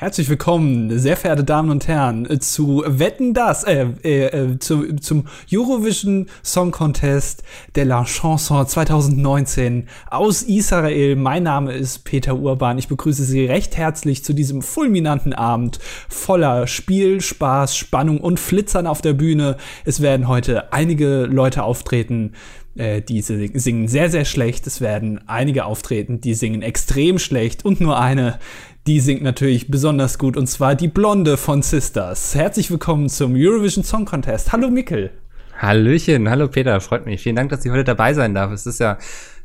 Herzlich willkommen, sehr verehrte Damen und Herren, zu Wetten das, äh, äh, äh, zu, zum Eurovision Song Contest de la Chanson 2019 aus Israel. Mein Name ist Peter Urban. Ich begrüße Sie recht herzlich zu diesem fulminanten Abend voller Spiel, Spaß, Spannung und Flitzern auf der Bühne. Es werden heute einige Leute auftreten, äh, die singen sehr, sehr schlecht. Es werden einige auftreten, die singen extrem schlecht und nur eine, die singt natürlich besonders gut und zwar die Blonde von Sisters. Herzlich willkommen zum Eurovision Song Contest. Hallo Mikkel. Hallöchen, hallo Peter, freut mich. Vielen Dank, dass ich heute dabei sein darf. Es ist ja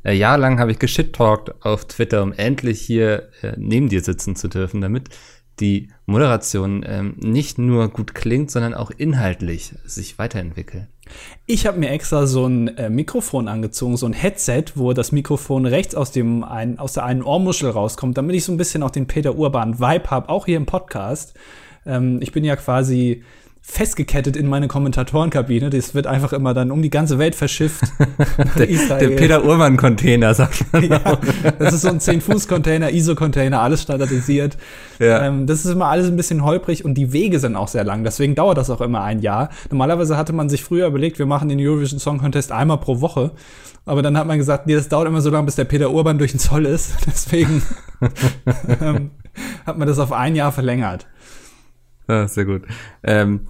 äh, jahrelang habe ich geschittalkt auf Twitter, um endlich hier äh, neben dir sitzen zu dürfen, damit die Moderation ähm, nicht nur gut klingt, sondern auch inhaltlich sich weiterentwickelt. Ich habe mir extra so ein äh, Mikrofon angezogen, so ein Headset, wo das Mikrofon rechts aus, dem ein, aus der einen Ohrmuschel rauskommt, damit ich so ein bisschen auch den Peter Urban Vibe habe, auch hier im Podcast. Ähm, ich bin ja quasi festgekettet in meine Kommentatorenkabine. Das wird einfach immer dann um die ganze Welt verschifft. der, der, Peter Urban Container, sagt man. ja, das ist so ein 10-Fuß-Container, ISO-Container, alles standardisiert. Ja. Ähm, das ist immer alles ein bisschen holprig und die Wege sind auch sehr lang. Deswegen dauert das auch immer ein Jahr. Normalerweise hatte man sich früher überlegt, wir machen den Eurovision Song Contest einmal pro Woche. Aber dann hat man gesagt, nee, das dauert immer so lange, bis der Peter Urban durch den Zoll ist. Deswegen ähm, hat man das auf ein Jahr verlängert. Ja, sehr gut. Ähm,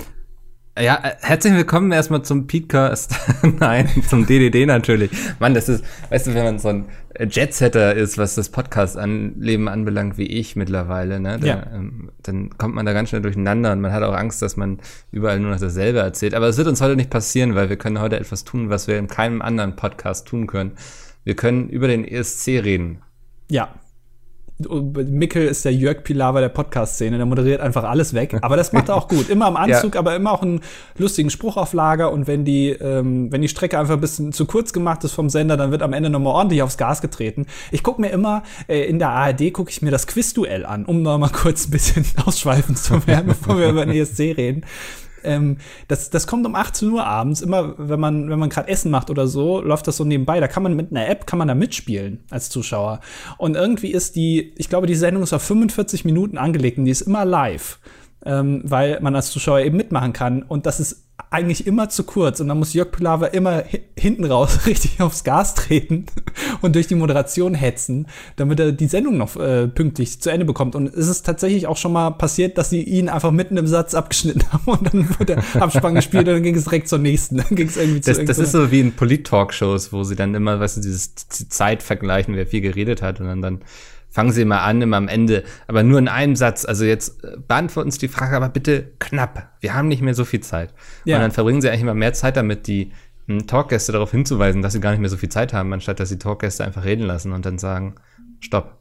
ja, äh, herzlich willkommen erstmal zum Podcast. Nein, zum DDD natürlich. Mann, das ist, weißt du, wenn man so ein Jetsetter ist, was das Podcast-Leben anbelangt, wie ich mittlerweile, ne, da, ja. ähm, dann kommt man da ganz schnell durcheinander und man hat auch Angst, dass man überall nur noch dasselbe erzählt. Aber es wird uns heute nicht passieren, weil wir können heute etwas tun, was wir in keinem anderen Podcast tun können. Wir können über den ESC reden. Ja, Mickel ist der Jörg Pilawa der Podcast-Szene, der moderiert einfach alles weg. Aber das macht er auch gut. Immer am Anzug, ja. aber immer auch einen lustigen Spruch auf Lager. Und wenn die, ähm, wenn die Strecke einfach ein bisschen zu kurz gemacht ist vom Sender, dann wird am Ende nochmal ordentlich aufs Gas getreten. Ich gucke mir immer, äh, in der ARD gucke ich mir das Quizduell an, um noch mal kurz ein bisschen ausschweifen zu werden, bevor wir über den ESC reden ähm, das, das kommt um 18 Uhr abends, immer wenn man, wenn man gerade Essen macht oder so, läuft das so nebenbei. Da kann man mit einer App, kann man da mitspielen als Zuschauer. Und irgendwie ist die, ich glaube, die Sendung ist auf 45 Minuten angelegt und die ist immer live. Ähm, weil man als Zuschauer eben mitmachen kann. Und das ist eigentlich immer zu kurz und dann muss Jörg Pilawa immer hinten raus richtig aufs Gas treten und durch die Moderation hetzen, damit er die Sendung noch äh, pünktlich zu Ende bekommt. Und es ist tatsächlich auch schon mal passiert, dass sie ihn einfach mitten im Satz abgeschnitten haben und dann wurde der Abspann gespielt und dann ging es direkt zur nächsten. Dann ging es irgendwie das, zu Das ist so wie in Polit-Talkshows, wo sie dann immer, weißt du, dieses Zeit vergleichen, wer viel geredet hat und dann, dann fangen Sie mal an, immer am Ende, aber nur in einem Satz. Also jetzt äh, beantworten Sie die Frage, aber bitte knapp. Wir haben nicht mehr so viel Zeit. Ja. Und dann verbringen Sie eigentlich immer mehr Zeit damit, die hm, Talkgäste darauf hinzuweisen, dass sie gar nicht mehr so viel Zeit haben, anstatt dass sie Talkgäste einfach reden lassen und dann sagen, stopp.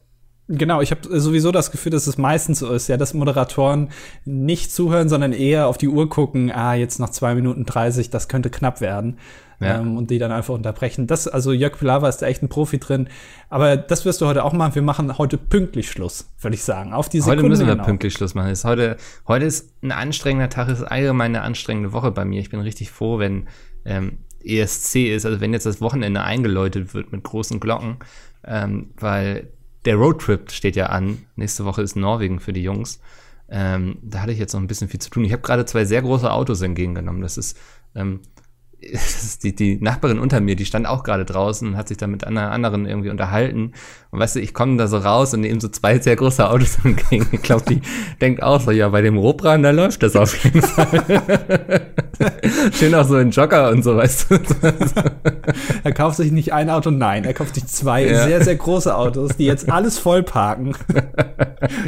Genau, ich habe sowieso das Gefühl, dass es meistens so ist, ja, dass Moderatoren nicht zuhören, sondern eher auf die Uhr gucken, ah, jetzt noch zwei Minuten dreißig, das könnte knapp werden ja. ähm, und die dann einfach unterbrechen. Das, also Jörg Pilawa ist da echt ein Profi drin. Aber das wirst du heute auch machen. Wir machen heute pünktlich Schluss, würde ich sagen. Auf die Sekunde Heute müssen wir genau. pünktlich Schluss machen. Ist heute, heute ist ein anstrengender Tag, ist allgemein eine anstrengende Woche bei mir. Ich bin richtig froh, wenn ähm, ESC ist, also wenn jetzt das Wochenende eingeläutet wird mit großen Glocken, ähm, weil der Roadtrip steht ja an. Nächste Woche ist Norwegen für die Jungs. Ähm, da hatte ich jetzt noch ein bisschen viel zu tun. Ich habe gerade zwei sehr große Autos entgegengenommen. Das ist ähm, die, die Nachbarin unter mir, die stand auch gerade draußen und hat sich da mit einer anderen irgendwie unterhalten. Und weißt du, ich komme da so raus und nehme so zwei sehr große Autos entgegen. Ich glaube, die denkt auch so, ja, bei dem Robran, da läuft das auf jeden Fall. Schön auch so in Jogger und so, weißt du. er kauft sich nicht ein Auto, nein, er kauft sich zwei ja. sehr, sehr große Autos, die jetzt alles voll parken.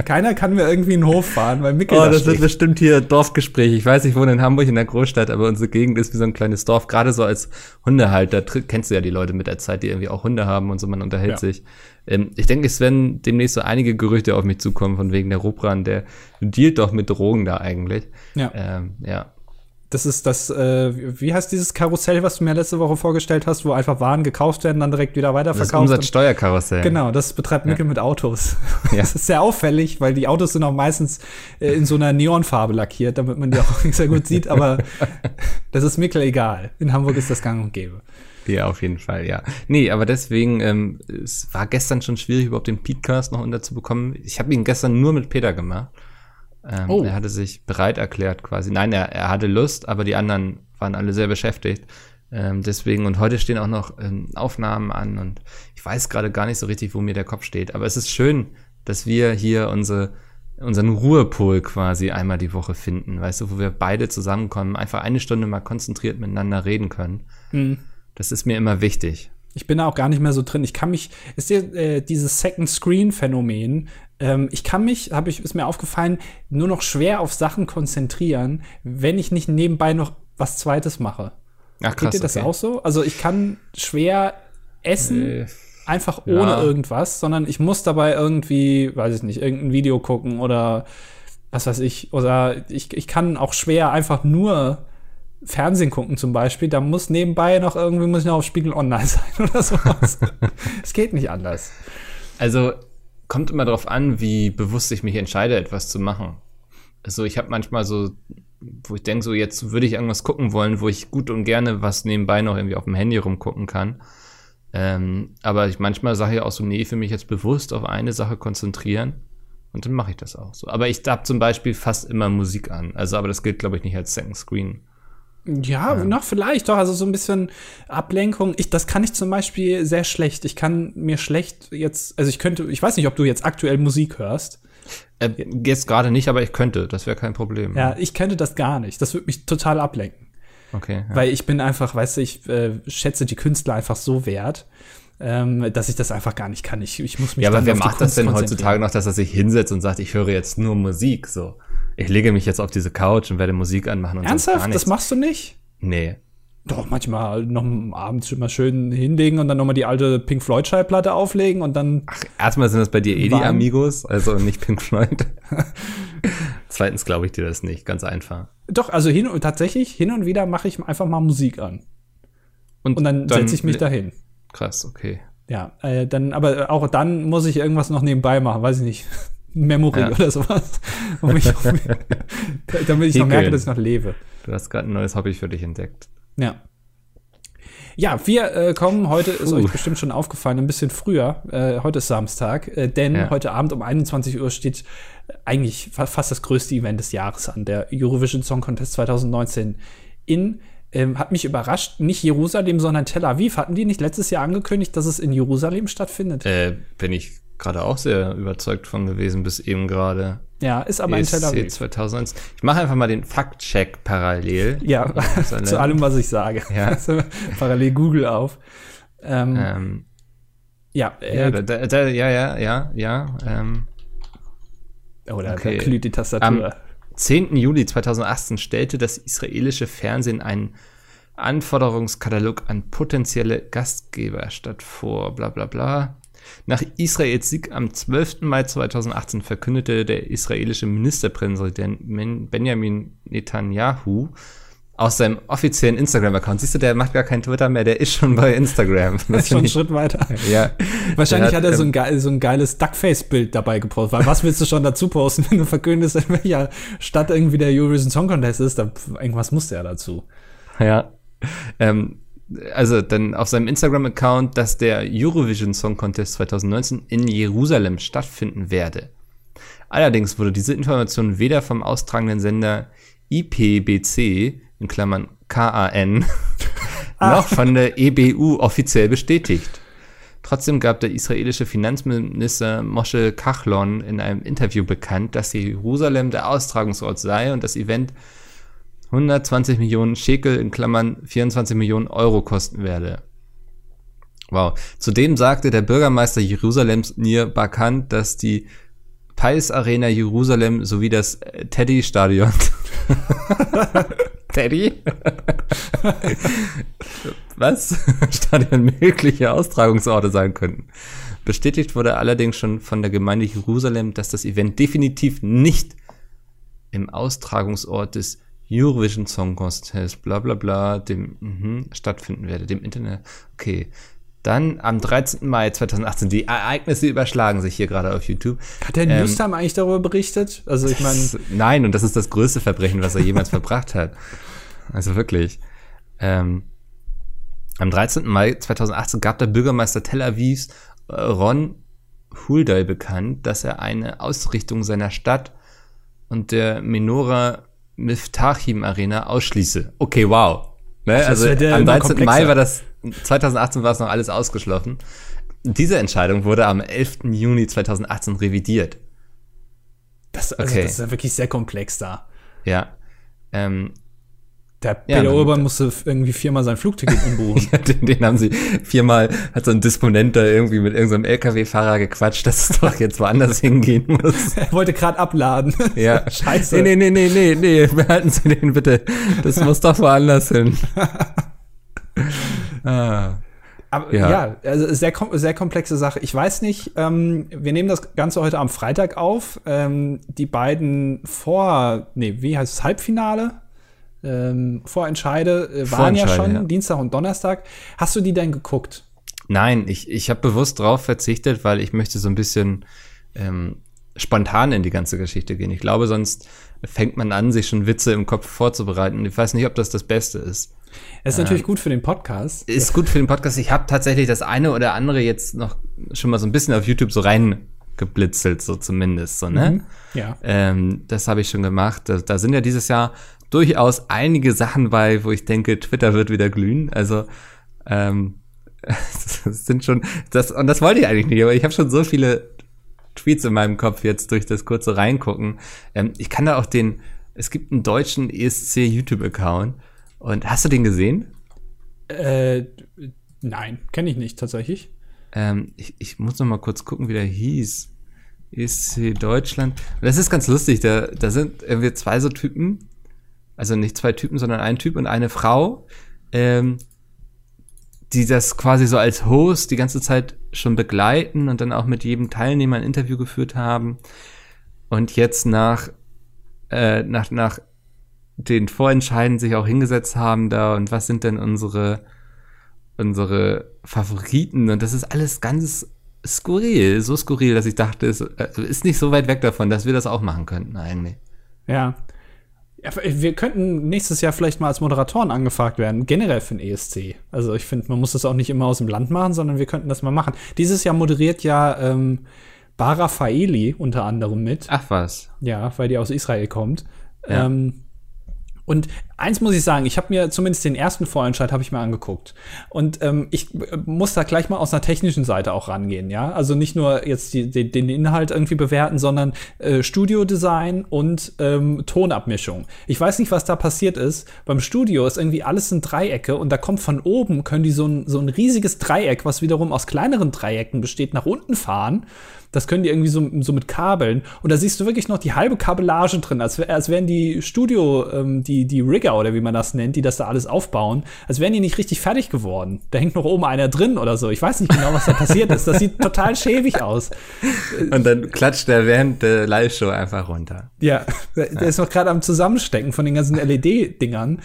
Keiner kann mir irgendwie einen Hof fahren, weil Mikkel Oh, da das steht. wird bestimmt hier Dorfgespräch. Ich weiß, ich wohne in Hamburg in der Großstadt, aber unsere Gegend ist wie so ein kleines Dorf. Gerade so als Hundehalter kennst du ja die Leute mit der Zeit, die irgendwie auch Hunde haben und so, man unterhält ja. sich. Ähm, ich denke, es werden demnächst so einige Gerüchte auf mich zukommen, von wegen der Rupran, der dealt doch mit Drogen da eigentlich. Ja. Ähm, ja. Das ist das, äh, wie heißt dieses Karussell, was du mir letzte Woche vorgestellt hast, wo einfach Waren gekauft werden, dann direkt wieder weiterverkauft? Das Umsatzsteuerkarussell. Genau, das betreibt Mickel ja. mit Autos. Ja. Das ist sehr auffällig, weil die Autos sind auch meistens äh, in so einer Neonfarbe lackiert, damit man die auch nicht sehr gut sieht, aber das ist Mickel egal. In Hamburg ist das gang und gäbe. Ja, auf jeden Fall, ja. Nee, aber deswegen, ähm, es war gestern schon schwierig, überhaupt den Podcast noch unterzubekommen. Ich habe ihn gestern nur mit Peter gemacht. Ähm, oh. Er hatte sich bereit erklärt quasi. Nein, er, er hatte Lust, aber die anderen waren alle sehr beschäftigt. Ähm, deswegen, und heute stehen auch noch ähm, Aufnahmen an und ich weiß gerade gar nicht so richtig, wo mir der Kopf steht. Aber es ist schön, dass wir hier unsere, unseren Ruhepol quasi einmal die Woche finden, weißt du, wo wir beide zusammenkommen, einfach eine Stunde mal konzentriert miteinander reden können. Mhm. Das ist mir immer wichtig. Ich bin da auch gar nicht mehr so drin. Ich kann mich, ist dir äh, dieses Second Screen Phänomen, ähm, ich kann mich, habe ich, ist mir aufgefallen, nur noch schwer auf Sachen konzentrieren, wenn ich nicht nebenbei noch was Zweites mache. Ach, krass, Geht dir das okay. auch so? Also ich kann schwer essen, äh, einfach ohne ja. irgendwas, sondern ich muss dabei irgendwie, weiß ich nicht, irgendein Video gucken oder was weiß ich. Oder ich, ich kann auch schwer einfach nur Fernsehen gucken zum Beispiel, da muss nebenbei noch irgendwie muss ich noch auf Spiegel Online sein oder sowas. es geht nicht anders. Also kommt immer darauf an, wie bewusst ich mich entscheide, etwas zu machen. Also ich habe manchmal so, wo ich denke, so jetzt würde ich irgendwas gucken wollen, wo ich gut und gerne was nebenbei noch irgendwie auf dem Handy rumgucken kann. Ähm, aber ich manchmal sage ich auch so, nee, für mich jetzt bewusst auf eine Sache konzentrieren. Und dann mache ich das auch so. Aber ich habe zum Beispiel fast immer Musik an. Also, aber das gilt, glaube ich, nicht als Second Screen. Ja, ja, noch vielleicht doch. Also so ein bisschen Ablenkung. Ich, das kann ich zum Beispiel sehr schlecht. Ich kann mir schlecht jetzt, also ich könnte, ich weiß nicht, ob du jetzt aktuell Musik hörst. Äh, jetzt gerade nicht, aber ich könnte. Das wäre kein Problem. Ja, ich könnte das gar nicht. Das würde mich total ablenken. Okay. Ja. Weil ich bin einfach, weißt du, ich äh, schätze die Künstler einfach so wert. Ähm, dass ich das einfach gar nicht kann. Ich, ich muss mich Ja, aber wer macht das denn heutzutage noch, dass er sich hinsetzt und sagt, ich höre jetzt nur Musik so? Ich lege mich jetzt auf diese Couch und werde Musik anmachen und Ernsthaft? Das machst du nicht? Nee. Doch, manchmal noch abends immer schön hinlegen und dann nochmal die alte Pink Floyd Schallplatte auflegen und dann. Ach, erstmal sind das bei dir eh die Amigos, also nicht Pink Floyd. Zweitens glaube ich dir das nicht, ganz einfach. Doch, also hin und tatsächlich, hin und wieder mache ich einfach mal Musik an. Und, und dann, dann setze ich mich dahin. Krass, okay. Ja, äh, dann, aber auch dann muss ich irgendwas noch nebenbei machen, weiß ich nicht. Memory ja. oder sowas. Um mich damit ich noch merke, dass ich noch lebe. Du hast gerade ein neues Hobby für dich entdeckt. Ja. Ja, wir äh, kommen, heute ist euch bestimmt schon aufgefallen, ein bisschen früher. Äh, heute ist Samstag, äh, denn ja. heute Abend um 21 Uhr steht eigentlich fast das größte Event des Jahres an, der Eurovision Song Contest 2019 in ähm, hat mich überrascht, nicht Jerusalem, sondern Tel Aviv. Hatten die nicht letztes Jahr angekündigt, dass es in Jerusalem stattfindet? Äh, bin ich gerade auch sehr überzeugt von gewesen, bis eben gerade. Ja, ist aber ESC in Tel Aviv. 2001. Ich mache einfach mal den Faktcheck parallel. Ja, zu allem, was ich sage. Ja. Also, parallel Google auf. Ähm, ähm, ja, äh, ja, da, da, ja, ja, ja, ja. Ähm, oh, da, okay. glüht die Tastatur. Am 10. Juli 2018 stellte das israelische Fernsehen einen Anforderungskatalog an potenzielle Gastgeberstadt vor, bla bla bla. Nach Israels Sieg am 12. Mai 2018 verkündete der israelische Ministerpräsident Benjamin Netanyahu aus seinem offiziellen Instagram-Account. Siehst du, der macht gar kein Twitter mehr, der ist schon bei Instagram. Das ist schon einen Schritt weiter. Ja. Wahrscheinlich hat, hat, er so ein, ähm, geil, so ein geiles Duckface-Bild dabei gepostet. Weil was willst du schon dazu posten, wenn du verkündest, in welcher Stadt irgendwie der Eurovision Song Contest ist? Da, irgendwas musste er dazu. Ja. Ähm, also dann auf seinem Instagram-Account, dass der Eurovision Song Contest 2019 in Jerusalem stattfinden werde. Allerdings wurde diese Information weder vom austragenden Sender IPBC, in Klammern KAN, noch von der EBU offiziell bestätigt. Trotzdem gab der israelische Finanzminister Moshe Kachlon in einem Interview bekannt, dass Jerusalem der Austragungsort sei und das Event 120 Millionen Schekel in Klammern 24 Millionen Euro kosten werde. Wow. Zudem sagte der Bürgermeister Jerusalems Nir Bakant, dass die Pais Arena Jerusalem sowie das äh, Teddy Stadion Teddy? Was? Stadion mögliche Austragungsorte sein könnten. Bestätigt wurde allerdings schon von der Gemeinde Jerusalem, dass das Event definitiv nicht im Austragungsort des Eurovision Song Contest, bla bla bla, dem mh, stattfinden werde, dem Internet. Okay. Dann am 13. Mai 2018, die Ereignisse überschlagen sich hier gerade auf YouTube. Hat der ähm, Newstime eigentlich darüber berichtet? Also ich meine. Nein, und das ist das größte Verbrechen, was er jemals verbracht hat. Also wirklich. Ähm, am 13. Mai 2018 gab der Bürgermeister Tel Avivs äh, Ron Hulday bekannt, dass er eine Ausrichtung seiner Stadt und der Menora Miftachim Arena ausschließe. Okay, wow. Ne? Also am 13. Mai war das, 2018 war es noch alles ausgeschlossen. Diese Entscheidung wurde am 11. Juni 2018 revidiert. Das, also okay. das ist ja wirklich sehr komplex da. Ja. Ähm, der Peter ja, Urban musste irgendwie viermal sein Flugticket umbuchen. ja, den, den, haben sie viermal, hat so ein Disponent da irgendwie mit irgendeinem so LKW-Fahrer gequatscht, dass es doch jetzt woanders hingehen muss. er wollte gerade abladen. Ja. Scheiße. Nee, nee, nee, nee, nee, nee, behalten Sie den bitte. Das muss doch woanders hin. ah. Aber ja, ja also sehr, sehr komplexe Sache. Ich weiß nicht, ähm, wir nehmen das Ganze heute am Freitag auf. Ähm, die beiden vor, nee, wie heißt es, Halbfinale? Ähm, Vorentscheide äh, waren ja schon ja. Dienstag und Donnerstag. Hast du die denn geguckt? Nein, ich, ich habe bewusst drauf verzichtet, weil ich möchte so ein bisschen ähm, spontan in die ganze Geschichte gehen. Ich glaube, sonst fängt man an, sich schon Witze im Kopf vorzubereiten. Ich weiß nicht, ob das das Beste ist. Es ist natürlich äh, gut für den Podcast. Ist gut für den Podcast. Ich habe tatsächlich das eine oder andere jetzt noch schon mal so ein bisschen auf YouTube so reingeblitzelt, so zumindest, so, ne? Mhm, ja. Ähm, das habe ich schon gemacht. Da, da, sind ja dieses Jahr durchaus einige Sachen bei, wo ich denke, Twitter wird wieder glühen. Also ähm, das sind schon das und das wollte ich eigentlich nicht, aber ich habe schon so viele Tweets in meinem Kopf jetzt durch das kurze reingucken. Ähm, ich kann da auch den, es gibt einen deutschen ESC YouTube Account und hast du den gesehen? Äh, nein, kenne ich nicht tatsächlich. Ähm, ich, ich muss noch mal kurz gucken, wie der hieß. ESC Deutschland. Das ist ganz lustig. Da, da sind irgendwie zwei so Typen, also nicht zwei Typen, sondern ein Typ und eine Frau, ähm, die das quasi so als Host die ganze Zeit schon begleiten und dann auch mit jedem Teilnehmer ein Interview geführt haben und jetzt nach, äh, nach, nach den Vorentscheiden sich auch hingesetzt haben da und was sind denn unsere, unsere Favoriten und das ist alles ganz skurril, so skurril, dass ich dachte, es äh, ist nicht so weit weg davon, dass wir das auch machen könnten eigentlich. Ja, ja, wir könnten nächstes Jahr vielleicht mal als Moderatoren angefragt werden, generell für den ESC. Also ich finde, man muss das auch nicht immer aus dem Land machen, sondern wir könnten das mal machen. Dieses Jahr moderiert ja ähm, Bara Faeli unter anderem mit. Ach was. Ja, weil die aus Israel kommt. Ja. Ähm, und eins muss ich sagen, ich habe mir zumindest den ersten Vorentscheid habe ich mir angeguckt. Und ähm, ich äh, muss da gleich mal aus einer technischen Seite auch rangehen, ja. Also nicht nur jetzt die, die, den Inhalt irgendwie bewerten, sondern äh, Studiodesign und ähm, Tonabmischung. Ich weiß nicht, was da passiert ist. Beim Studio ist irgendwie alles in Dreiecke und da kommt von oben, können die so ein, so ein riesiges Dreieck, was wiederum aus kleineren Dreiecken besteht, nach unten fahren. Das können die irgendwie so, so mit Kabeln. Und da siehst du wirklich noch die halbe Kabellage drin, als, als wären die Studio, ähm, die, die Rigger oder wie man das nennt, die das da alles aufbauen, als wären die nicht richtig fertig geworden. Da hängt noch oben einer drin oder so. Ich weiß nicht genau, was da passiert ist. Das sieht total schäbig aus. Und dann klatscht der während der Live-Show einfach runter. Ja, der ja. ist noch gerade am Zusammenstecken von den ganzen LED-Dingern.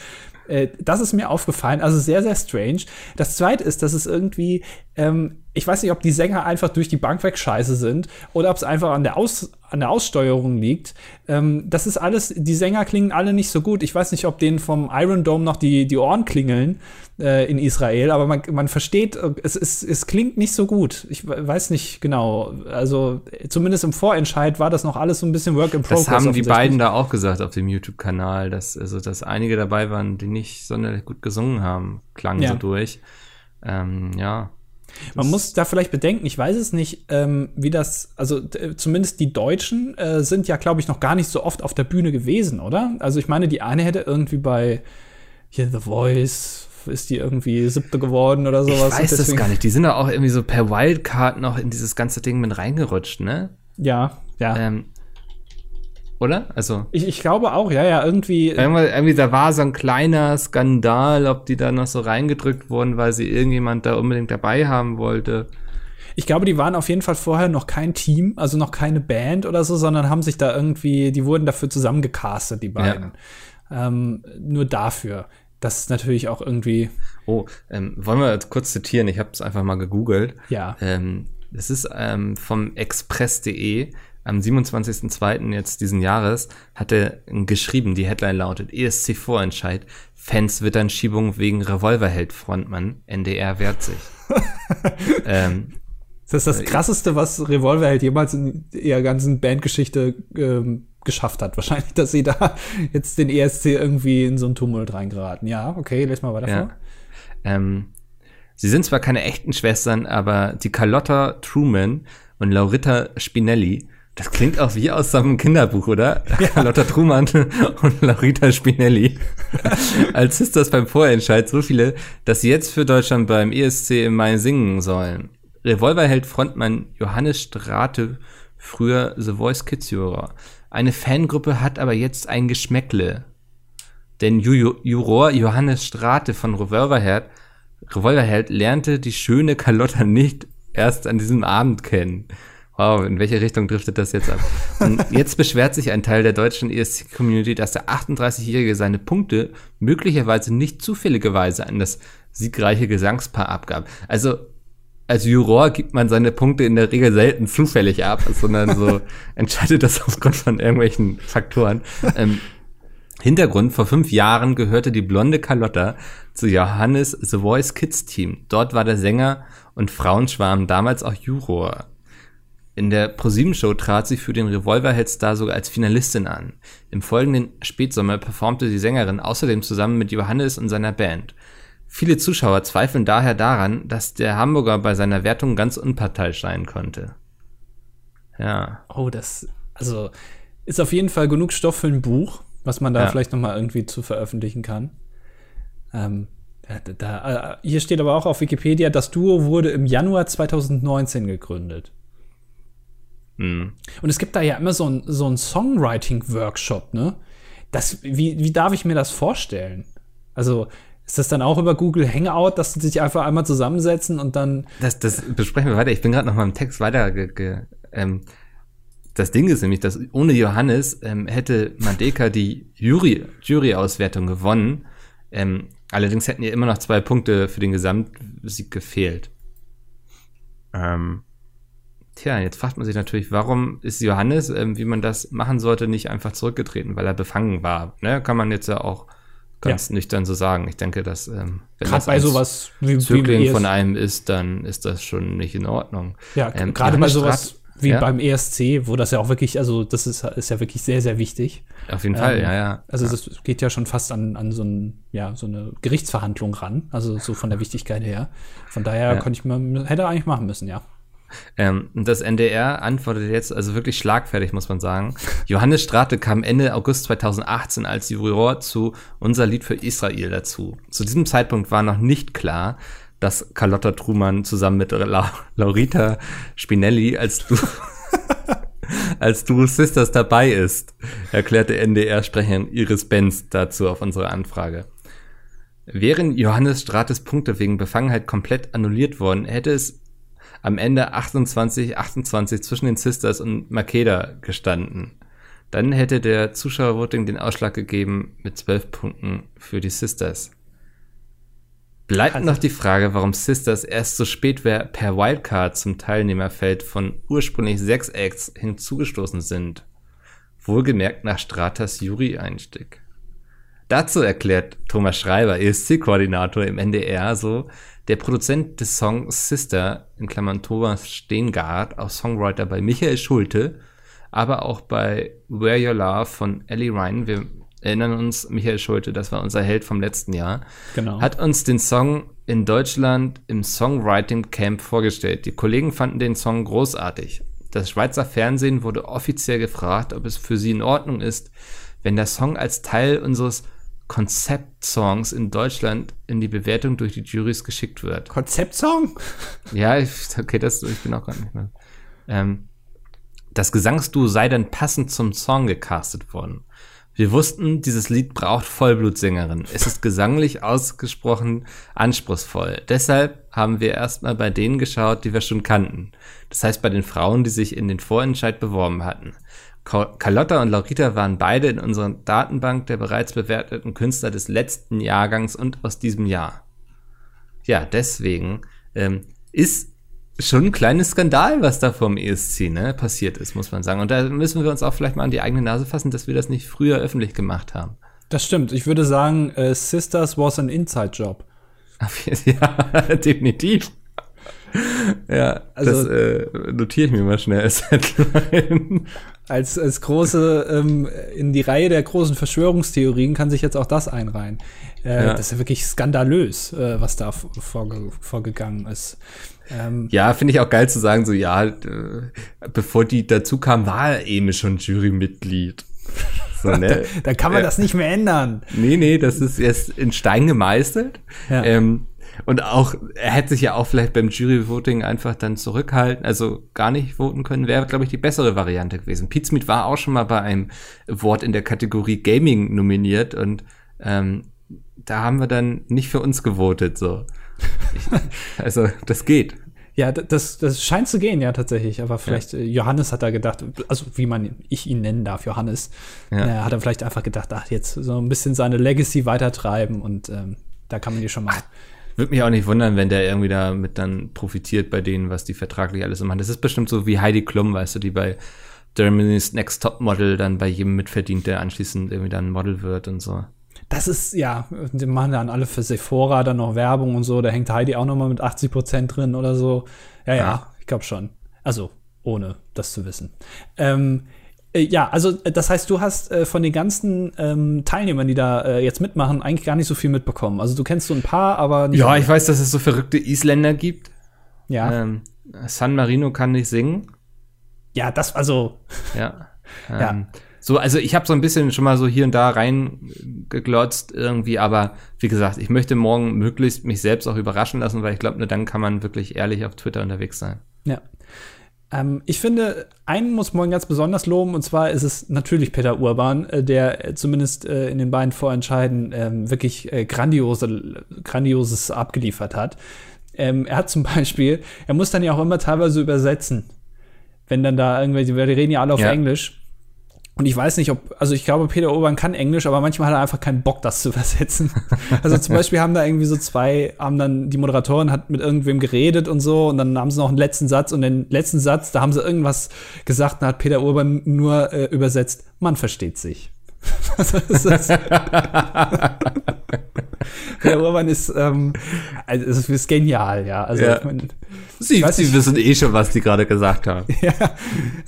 Äh, das ist mir aufgefallen. Also sehr, sehr strange. Das zweite ist, dass es irgendwie, ähm, ich weiß nicht, ob die Sänger einfach durch die Bank weg scheiße sind oder ob es einfach an der, Aus, an der Aussteuerung liegt. Ähm, das ist alles, die Sänger klingen alle nicht so gut. Ich weiß nicht, ob denen vom Iron Dome noch die, die Ohren klingeln äh, in Israel, aber man, man versteht, es, es, es klingt nicht so gut. Ich weiß nicht genau. Also zumindest im Vorentscheid war das noch alles so ein bisschen Work in Progress. Das haben die beiden da auch gesagt auf dem YouTube-Kanal, dass, also, dass einige dabei waren, die nicht sonderlich gut gesungen haben, klang ja. so durch. Ähm, ja. Man muss da vielleicht bedenken, ich weiß es nicht, ähm, wie das, also zumindest die Deutschen äh, sind ja, glaube ich, noch gar nicht so oft auf der Bühne gewesen, oder? Also ich meine, die eine hätte irgendwie bei hier The Voice, ist die irgendwie siebte geworden oder sowas. Ich weiß das gar nicht. Die sind ja auch irgendwie so per Wildcard noch in dieses ganze Ding mit reingerutscht, ne? Ja, ja. Ähm, oder? Also. Ich, ich glaube auch, ja, ja, irgendwie. Irgendwie, irgendwie, da war so ein kleiner Skandal, ob die da noch so reingedrückt wurden, weil sie irgendjemand da unbedingt dabei haben wollte. Ich glaube, die waren auf jeden Fall vorher noch kein Team, also noch keine Band oder so, sondern haben sich da irgendwie, die wurden dafür zusammengecastet, die beiden. Ähm, nur dafür. Das ist natürlich auch irgendwie. Oh, ähm, wollen wir kurz zitieren? Ich habe es einfach mal gegoogelt. Ja. Ähm, das ist ähm, vom Express.de am 27.02. jetzt diesen Jahres hat er geschrieben, die Headline lautet ESC-Vorentscheid, Fans wittern Schiebung wegen Revolverheld-Frontmann, NDR wehrt sich. ähm, das ist das äh, krasseste, was Revolverheld jemals in ihrer ganzen Bandgeschichte ähm, geschafft hat. Wahrscheinlich, dass sie da jetzt den ESC irgendwie in so einen Tumult reingeraten. Ja, okay, lest mal weiter ja. vor. Ähm, sie sind zwar keine echten Schwestern, aber die Carlotta Truman und Laurita Spinelli das klingt auch wie aus einem Kinderbuch, oder? Ja. Lotta Truman und Laurita Spinelli. Als ist das beim Vorentscheid so viele, dass sie jetzt für Deutschland beim ESC im Mai singen sollen. Revolverheld Frontmann Johannes Strate, früher The Voice Kids Juror. Eine Fangruppe hat aber jetzt ein Geschmäckle. Denn Juror Johannes Strate von Revolverheld, Revolverheld lernte die schöne Carlotta nicht erst an diesem Abend kennen. Wow, in welche Richtung driftet das jetzt ab? Und jetzt beschwert sich ein Teil der deutschen ESC-Community, dass der 38-Jährige seine Punkte möglicherweise nicht zufälligerweise an das siegreiche Gesangspaar abgab. Also als Juror gibt man seine Punkte in der Regel selten zufällig ab, sondern so entscheidet das aufgrund von irgendwelchen Faktoren. Ähm, Hintergrund, vor fünf Jahren gehörte die blonde Carlotta zu Johannes The Voice Kids Team. Dort war der Sänger und Frauenschwarm damals auch Juror. In der ProSieben-Show trat sie für den Revolverhead-Star sogar als Finalistin an. Im folgenden Spätsommer performte die Sängerin außerdem zusammen mit Johannes und seiner Band. Viele Zuschauer zweifeln daher daran, dass der Hamburger bei seiner Wertung ganz unparteiisch sein konnte. Ja. Oh, das, also, ist auf jeden Fall genug Stoff für ein Buch, was man da ja. vielleicht nochmal irgendwie zu veröffentlichen kann. Ähm, da, da, äh, hier steht aber auch auf Wikipedia, das Duo wurde im Januar 2019 gegründet. Mhm. Und es gibt da ja immer so ein, so ein Songwriting-Workshop, ne? Das, wie, wie darf ich mir das vorstellen? Also, ist das dann auch über Google Hangout, dass sie sich einfach einmal zusammensetzen und dann. Das, das besprechen wir weiter. Ich bin gerade noch mal im Text weiter. Ähm, das Ding ist nämlich, dass ohne Johannes ähm, hätte Mandeka die Jury, Jury-Auswertung gewonnen. Ähm, allerdings hätten ihr immer noch zwei Punkte für den Gesamtsieg gefehlt. Ähm, Tja, jetzt fragt man sich natürlich, warum ist Johannes, ähm, wie man das machen sollte, nicht einfach zurückgetreten, weil er befangen war. Ne? Kann man jetzt ja auch ganz ja. nüchtern so sagen. Ich denke, dass ähm, wenn gerade das bei sowas wie, Zögling wie von einem ist, dann ist das schon nicht in Ordnung. Ja, ähm, gerade bei sowas wie ja? beim ESC, wo das ja auch wirklich, also das ist, ist ja wirklich sehr, sehr wichtig. Auf jeden ähm, Fall, ja, ja. Also ja. das geht ja schon fast an, an so, ein, ja, so eine Gerichtsverhandlung ran, also so von der Wichtigkeit her. Von daher ja. konnte ich mal, hätte er eigentlich machen müssen, ja. Ähm, das NDR antwortet jetzt, also wirklich schlagfertig, muss man sagen. Johannes Strate kam Ende August 2018 als Juror zu Unser Lied für Israel dazu. Zu diesem Zeitpunkt war noch nicht klar, dass Carlotta Truman zusammen mit La Laurita Spinelli als du als Duo Sisters dabei ist, erklärte NDR-Sprecherin Iris Benz dazu auf unsere Anfrage. Wären Johannes Strates Punkte wegen Befangenheit komplett annulliert worden, hätte es am Ende 28, 28 zwischen den Sisters und Makeda gestanden. Dann hätte der Zuschauervoting den Ausschlag gegeben mit 12 Punkten für die Sisters. Bleibt also. noch die Frage, warum Sisters erst so spät per Wildcard zum Teilnehmerfeld von ursprünglich sechs Acts hinzugestoßen sind. Wohlgemerkt nach Stratas Jury-Einstieg. Dazu erklärt Thomas Schreiber, ESC-Koordinator im NDR, so, der Produzent des Songs Sister, in Klammern Thomas Steengart, auch Songwriter bei Michael Schulte, aber auch bei Where Your Love von Ellie Ryan. Wir erinnern uns, Michael Schulte, das war unser Held vom letzten Jahr, genau. hat uns den Song in Deutschland im Songwriting Camp vorgestellt. Die Kollegen fanden den Song großartig. Das Schweizer Fernsehen wurde offiziell gefragt, ob es für sie in Ordnung ist, wenn der Song als Teil unseres Konzeptsongs in Deutschland in die Bewertung durch die Juries geschickt wird. Konzeptsong? Ja, ich, okay, das ich bin auch gar nicht mehr. Ähm, das Gesangsduo sei dann passend zum Song gecastet worden. Wir wussten, dieses Lied braucht Vollblutsängerin. Es ist gesanglich ausgesprochen anspruchsvoll. Deshalb haben wir erstmal bei denen geschaut, die wir schon kannten. Das heißt bei den Frauen, die sich in den Vorentscheid beworben hatten. Carlotta und Laurita waren beide in unserer Datenbank der bereits bewerteten Künstler des letzten Jahrgangs und aus diesem Jahr. Ja, deswegen ähm, ist schon ein kleines Skandal, was da vom ESC ne, passiert ist, muss man sagen. Und da müssen wir uns auch vielleicht mal an die eigene Nase fassen, dass wir das nicht früher öffentlich gemacht haben. Das stimmt. Ich würde sagen, äh, Sisters was an Inside-Job. ja, definitiv. ja, also, das äh, notiere ich mir mal schnell als als, als große, ähm, in die Reihe der großen Verschwörungstheorien kann sich jetzt auch das einreihen. Äh, ja. Das ist ja wirklich skandalös, äh, was da vorge vorgegangen ist. Ähm, ja, finde ich auch geil zu sagen, so, ja, äh, bevor die dazu kam, war er eben schon Jurymitglied. So, ne? da, da, kann man ja. das nicht mehr ändern. Nee, nee, das ist erst in Stein gemeißelt. Ja. Ähm, und auch, er hätte sich ja auch vielleicht beim Jury-Voting einfach dann zurückhalten, also gar nicht voten können, wäre, glaube ich, die bessere Variante gewesen. Pizmeet war auch schon mal bei einem Wort in der Kategorie Gaming nominiert und ähm, da haben wir dann nicht für uns gewotet, so. Ich, also, das geht. Ja, das, das scheint zu gehen, ja, tatsächlich. Aber vielleicht, ja. Äh, Johannes hat da gedacht, also wie man ich ihn nennen darf, Johannes, ja. äh, hat er vielleicht einfach gedacht, ach, jetzt so ein bisschen seine Legacy weitertreiben und ähm, da kann man die schon mal. Ach, würde mich auch nicht wundern, wenn der irgendwie damit dann profitiert bei denen, was die vertraglich alles so machen. Das ist bestimmt so wie Heidi Klum, weißt du, die bei Germany's Next Top Model dann bei jedem mitverdient, der anschließend irgendwie dann Model wird und so. Das ist, ja, die machen dann alle für Sephora dann noch Werbung und so. Da hängt Heidi auch noch mal mit 80 Prozent drin oder so. Ja, ja, ja. ich glaube schon. Also, ohne das zu wissen. Ähm, äh, ja, also äh, das heißt, du hast äh, von den ganzen ähm, Teilnehmern, die da äh, jetzt mitmachen, eigentlich gar nicht so viel mitbekommen. Also du kennst so ein paar, aber nicht. Ja, alle. ich weiß, dass es so verrückte Isländer gibt. Ja. Ähm, San Marino kann nicht singen. Ja, das also. Ja. Ähm, ja. So, also ich habe so ein bisschen schon mal so hier und da reingeglotzt irgendwie, aber wie gesagt, ich möchte morgen möglichst mich selbst auch überraschen lassen, weil ich glaube, nur dann kann man wirklich ehrlich auf Twitter unterwegs sein. Ja. Ähm, ich finde, einen muss man ganz besonders loben, und zwar ist es natürlich Peter Urban, äh, der äh, zumindest äh, in den beiden Vorentscheiden ähm, wirklich äh, grandiose, grandioses abgeliefert hat. Ähm, er hat zum Beispiel, er muss dann ja auch immer teilweise übersetzen. Wenn dann da irgendwelche, wir reden ja alle auf ja. Englisch. Und ich weiß nicht, ob, also ich glaube, Peter Urban kann Englisch, aber manchmal hat er einfach keinen Bock, das zu übersetzen. also zum Beispiel haben da irgendwie so zwei, haben dann, die Moderatorin hat mit irgendwem geredet und so, und dann haben sie noch einen letzten Satz, und den letzten Satz, da haben sie irgendwas gesagt, da hat Peter Urban nur äh, übersetzt, man versteht sich. das ist Peter Urban ist, ähm, also es ist genial, ja. Also ja. Ich mein, Sie, Sie wissen eh schon, was die gerade gesagt haben. ja.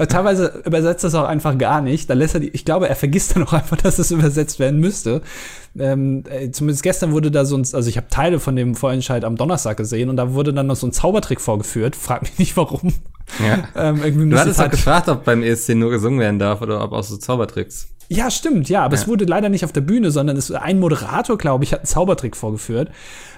Teilweise übersetzt das auch einfach gar nicht. Da lässt er die, ich glaube, er vergisst dann auch einfach, dass es übersetzt werden müsste. Ähm, äh, zumindest gestern wurde da so ein, also ich habe Teile von dem Vorentscheid am Donnerstag gesehen und da wurde dann noch so ein Zaubertrick vorgeführt. Frag mich nicht warum. Ja. ähm, du hattest halt gefragt, ob beim ESC nur gesungen werden darf oder ob auch so Zaubertricks. Ja, stimmt, ja, aber ja. es wurde leider nicht auf der Bühne, sondern es ein Moderator, glaube ich, hat einen Zaubertrick vorgeführt.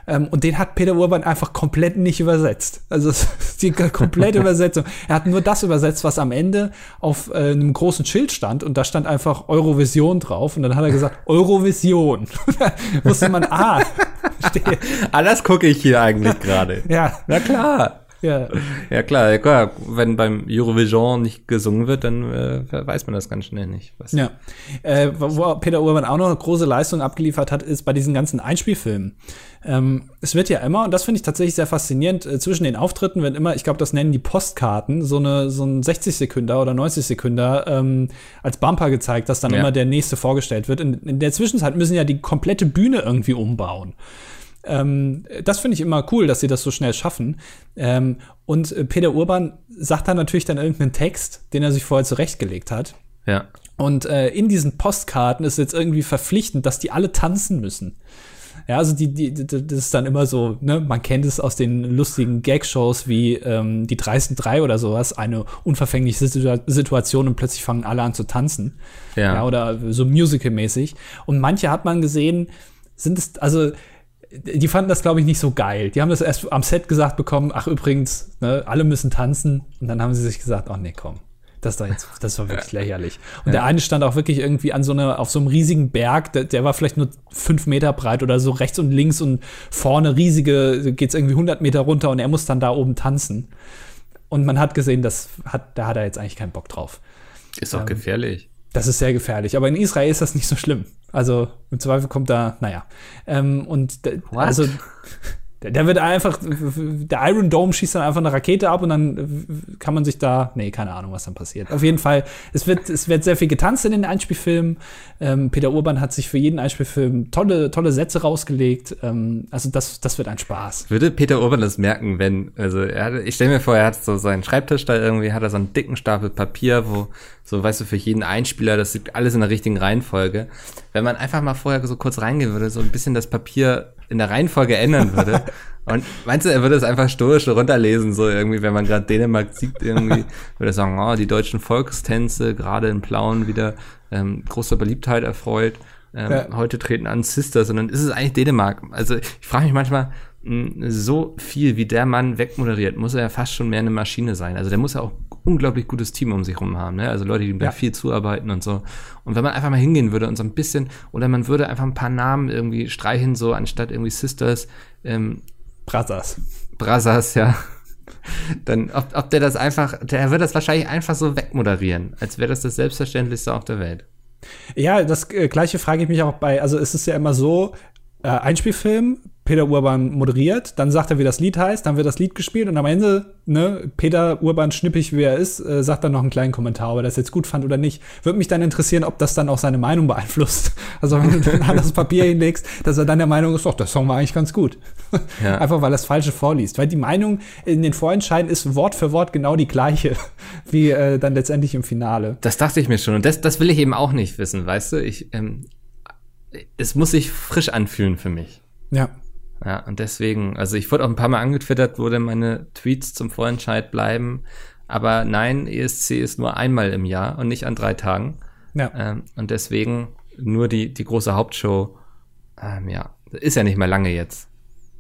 Ähm, und den hat Peter Urban einfach komplett nicht übersetzt. Also die komplette Übersetzung. Er hat nur das übersetzt, was am Ende auf äh, einem großen Schild stand und da stand einfach Eurovision drauf und dann hat er gesagt Eurovision. wusste man, ah, Alles gucke ich hier eigentlich gerade. ja. Na klar. Ja. ja, klar, ja, klar. Wenn beim Eurovision nicht gesungen wird, dann äh, weiß man das ganz schnell nicht. Was ja. Äh, wo Peter Urban auch noch eine große Leistung abgeliefert hat, ist bei diesen ganzen Einspielfilmen. Ähm, es wird ja immer, und das finde ich tatsächlich sehr faszinierend, äh, zwischen den Auftritten wird immer, ich glaube, das nennen die Postkarten, so, eine, so ein 60 Sekünder oder 90 Sekünder ähm, als Bumper gezeigt, dass dann ja. immer der nächste vorgestellt wird. In, in der Zwischenzeit müssen ja die komplette Bühne irgendwie umbauen. Ähm, das finde ich immer cool, dass sie das so schnell schaffen. Ähm, und äh, Peter Urban sagt dann natürlich dann irgendeinen Text, den er sich vorher zurechtgelegt hat. Ja. Und äh, in diesen Postkarten ist jetzt irgendwie verpflichtend, dass die alle tanzen müssen. Ja, also die, die, das ist dann immer so, ne, man kennt es aus den lustigen Gag-Shows wie ähm, die dreisten drei oder sowas, eine unverfängliche Situation und plötzlich fangen alle an zu tanzen. Ja. ja oder so musical-mäßig. Und manche hat man gesehen, sind es, also die fanden das, glaube ich, nicht so geil. Die haben das erst am Set gesagt bekommen, ach übrigens, ne, alle müssen tanzen. Und dann haben sie sich gesagt, ach nee, komm. Das, da jetzt, das war wirklich lächerlich. Und ja. der eine stand auch wirklich irgendwie an so einer, auf so einem riesigen Berg, der, der, war vielleicht nur fünf Meter breit oder so rechts und links und vorne riesige, geht's irgendwie 100 Meter runter und er muss dann da oben tanzen. Und man hat gesehen, das hat, da hat er jetzt eigentlich keinen Bock drauf. Ist auch ähm, gefährlich. Das ist sehr gefährlich. Aber in Israel ist das nicht so schlimm. Also im Zweifel kommt da, naja. Ähm, und What? also der, wird einfach, der Iron Dome schießt dann einfach eine Rakete ab und dann kann man sich da, nee, keine Ahnung, was dann passiert. Auf jeden Fall, es wird, es wird sehr viel getanzt in den Einspielfilmen. Ähm, Peter Urban hat sich für jeden Einspielfilm tolle, tolle Sätze rausgelegt. Ähm, also das, das wird ein Spaß. Würde Peter Urban das merken, wenn, also er ich stelle mir vor, er hat so seinen Schreibtisch da irgendwie, hat er so einen dicken Stapel Papier, wo so, weißt du, für jeden Einspieler, das liegt alles in der richtigen Reihenfolge. Wenn man einfach mal vorher so kurz reingehen würde, so ein bisschen das Papier in der Reihenfolge ändern würde. Und meinst du, er würde es einfach stoisch runterlesen, so irgendwie, wenn man gerade Dänemark sieht, irgendwie, würde er sagen, oh, die deutschen Volkstänze, gerade in Plauen wieder ähm, großer Beliebtheit erfreut. Ähm, ja. Heute treten an Sisters, sondern ist es eigentlich Dänemark? Also ich frage mich manchmal, so viel wie der Mann wegmoderiert, muss er ja fast schon mehr eine Maschine sein. Also der muss ja auch unglaublich gutes Team um sich rum haben. Ne? Also Leute, die ihm ja. da viel zuarbeiten und so. Und wenn man einfach mal hingehen würde und so ein bisschen, oder man würde einfach ein paar Namen irgendwie streichen, so anstatt irgendwie Sisters. Ähm, Brothers. Brothers, ja. Dann, ob, ob der das einfach, der wird das wahrscheinlich einfach so wegmoderieren, als wäre das das Selbstverständlichste auf der Welt. Ja, das äh, gleiche frage ich mich auch bei, also es ist ja immer so, äh, Einspielfilm, Peter Urban moderiert, dann sagt er, wie das Lied heißt, dann wird das Lied gespielt und am Ende, ne, Peter Urban, schnippig wie er ist, äh, sagt dann noch einen kleinen Kommentar, ob er das jetzt gut fand oder nicht. Würde mich dann interessieren, ob das dann auch seine Meinung beeinflusst. Also wenn du dann das Papier hinlegst, dass er dann der Meinung ist, doch, der Song war eigentlich ganz gut. Ja. Einfach weil er das Falsche vorliest. Weil die Meinung in den Vorentscheiden ist Wort für Wort genau die gleiche, wie äh, dann letztendlich im Finale. Das dachte ich mir schon. Und das, das will ich eben auch nicht wissen, weißt du? Ich, ähm, es muss sich frisch anfühlen für mich. Ja. Ja, und deswegen, also ich wurde auch ein paar Mal angetwittert, wo denn meine Tweets zum Vorentscheid bleiben. Aber nein, ESC ist nur einmal im Jahr und nicht an drei Tagen. Ja. Ähm, und deswegen nur die, die große Hauptshow, ähm, ja, ist ja nicht mehr lange jetzt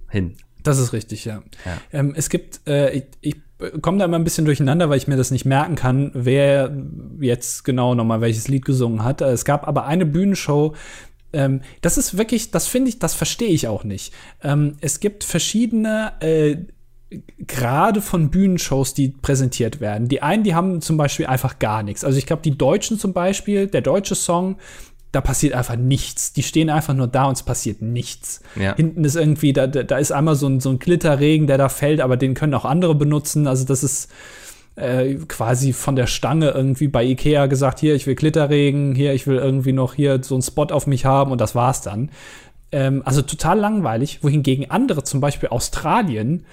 hin. Das ist richtig, ja. ja. Ähm, es gibt, äh, ich, ich komme da immer ein bisschen durcheinander, weil ich mir das nicht merken kann, wer jetzt genau nochmal welches Lied gesungen hat. Es gab aber eine Bühnenshow, ähm, das ist wirklich, das finde ich, das verstehe ich auch nicht. Ähm, es gibt verschiedene äh, gerade von Bühnenshows, die präsentiert werden. Die einen, die haben zum Beispiel einfach gar nichts. Also ich glaube, die Deutschen zum Beispiel, der deutsche Song, da passiert einfach nichts. Die stehen einfach nur da und es passiert nichts. Ja. Hinten ist irgendwie, da, da ist einmal so ein, so ein Glitterregen, der da fällt, aber den können auch andere benutzen. Also das ist äh, quasi von der Stange irgendwie bei Ikea gesagt, hier, ich will Glitterregen, hier, ich will irgendwie noch hier so einen Spot auf mich haben und das war's dann. Ähm, also total langweilig, wohingegen andere, zum Beispiel Australien,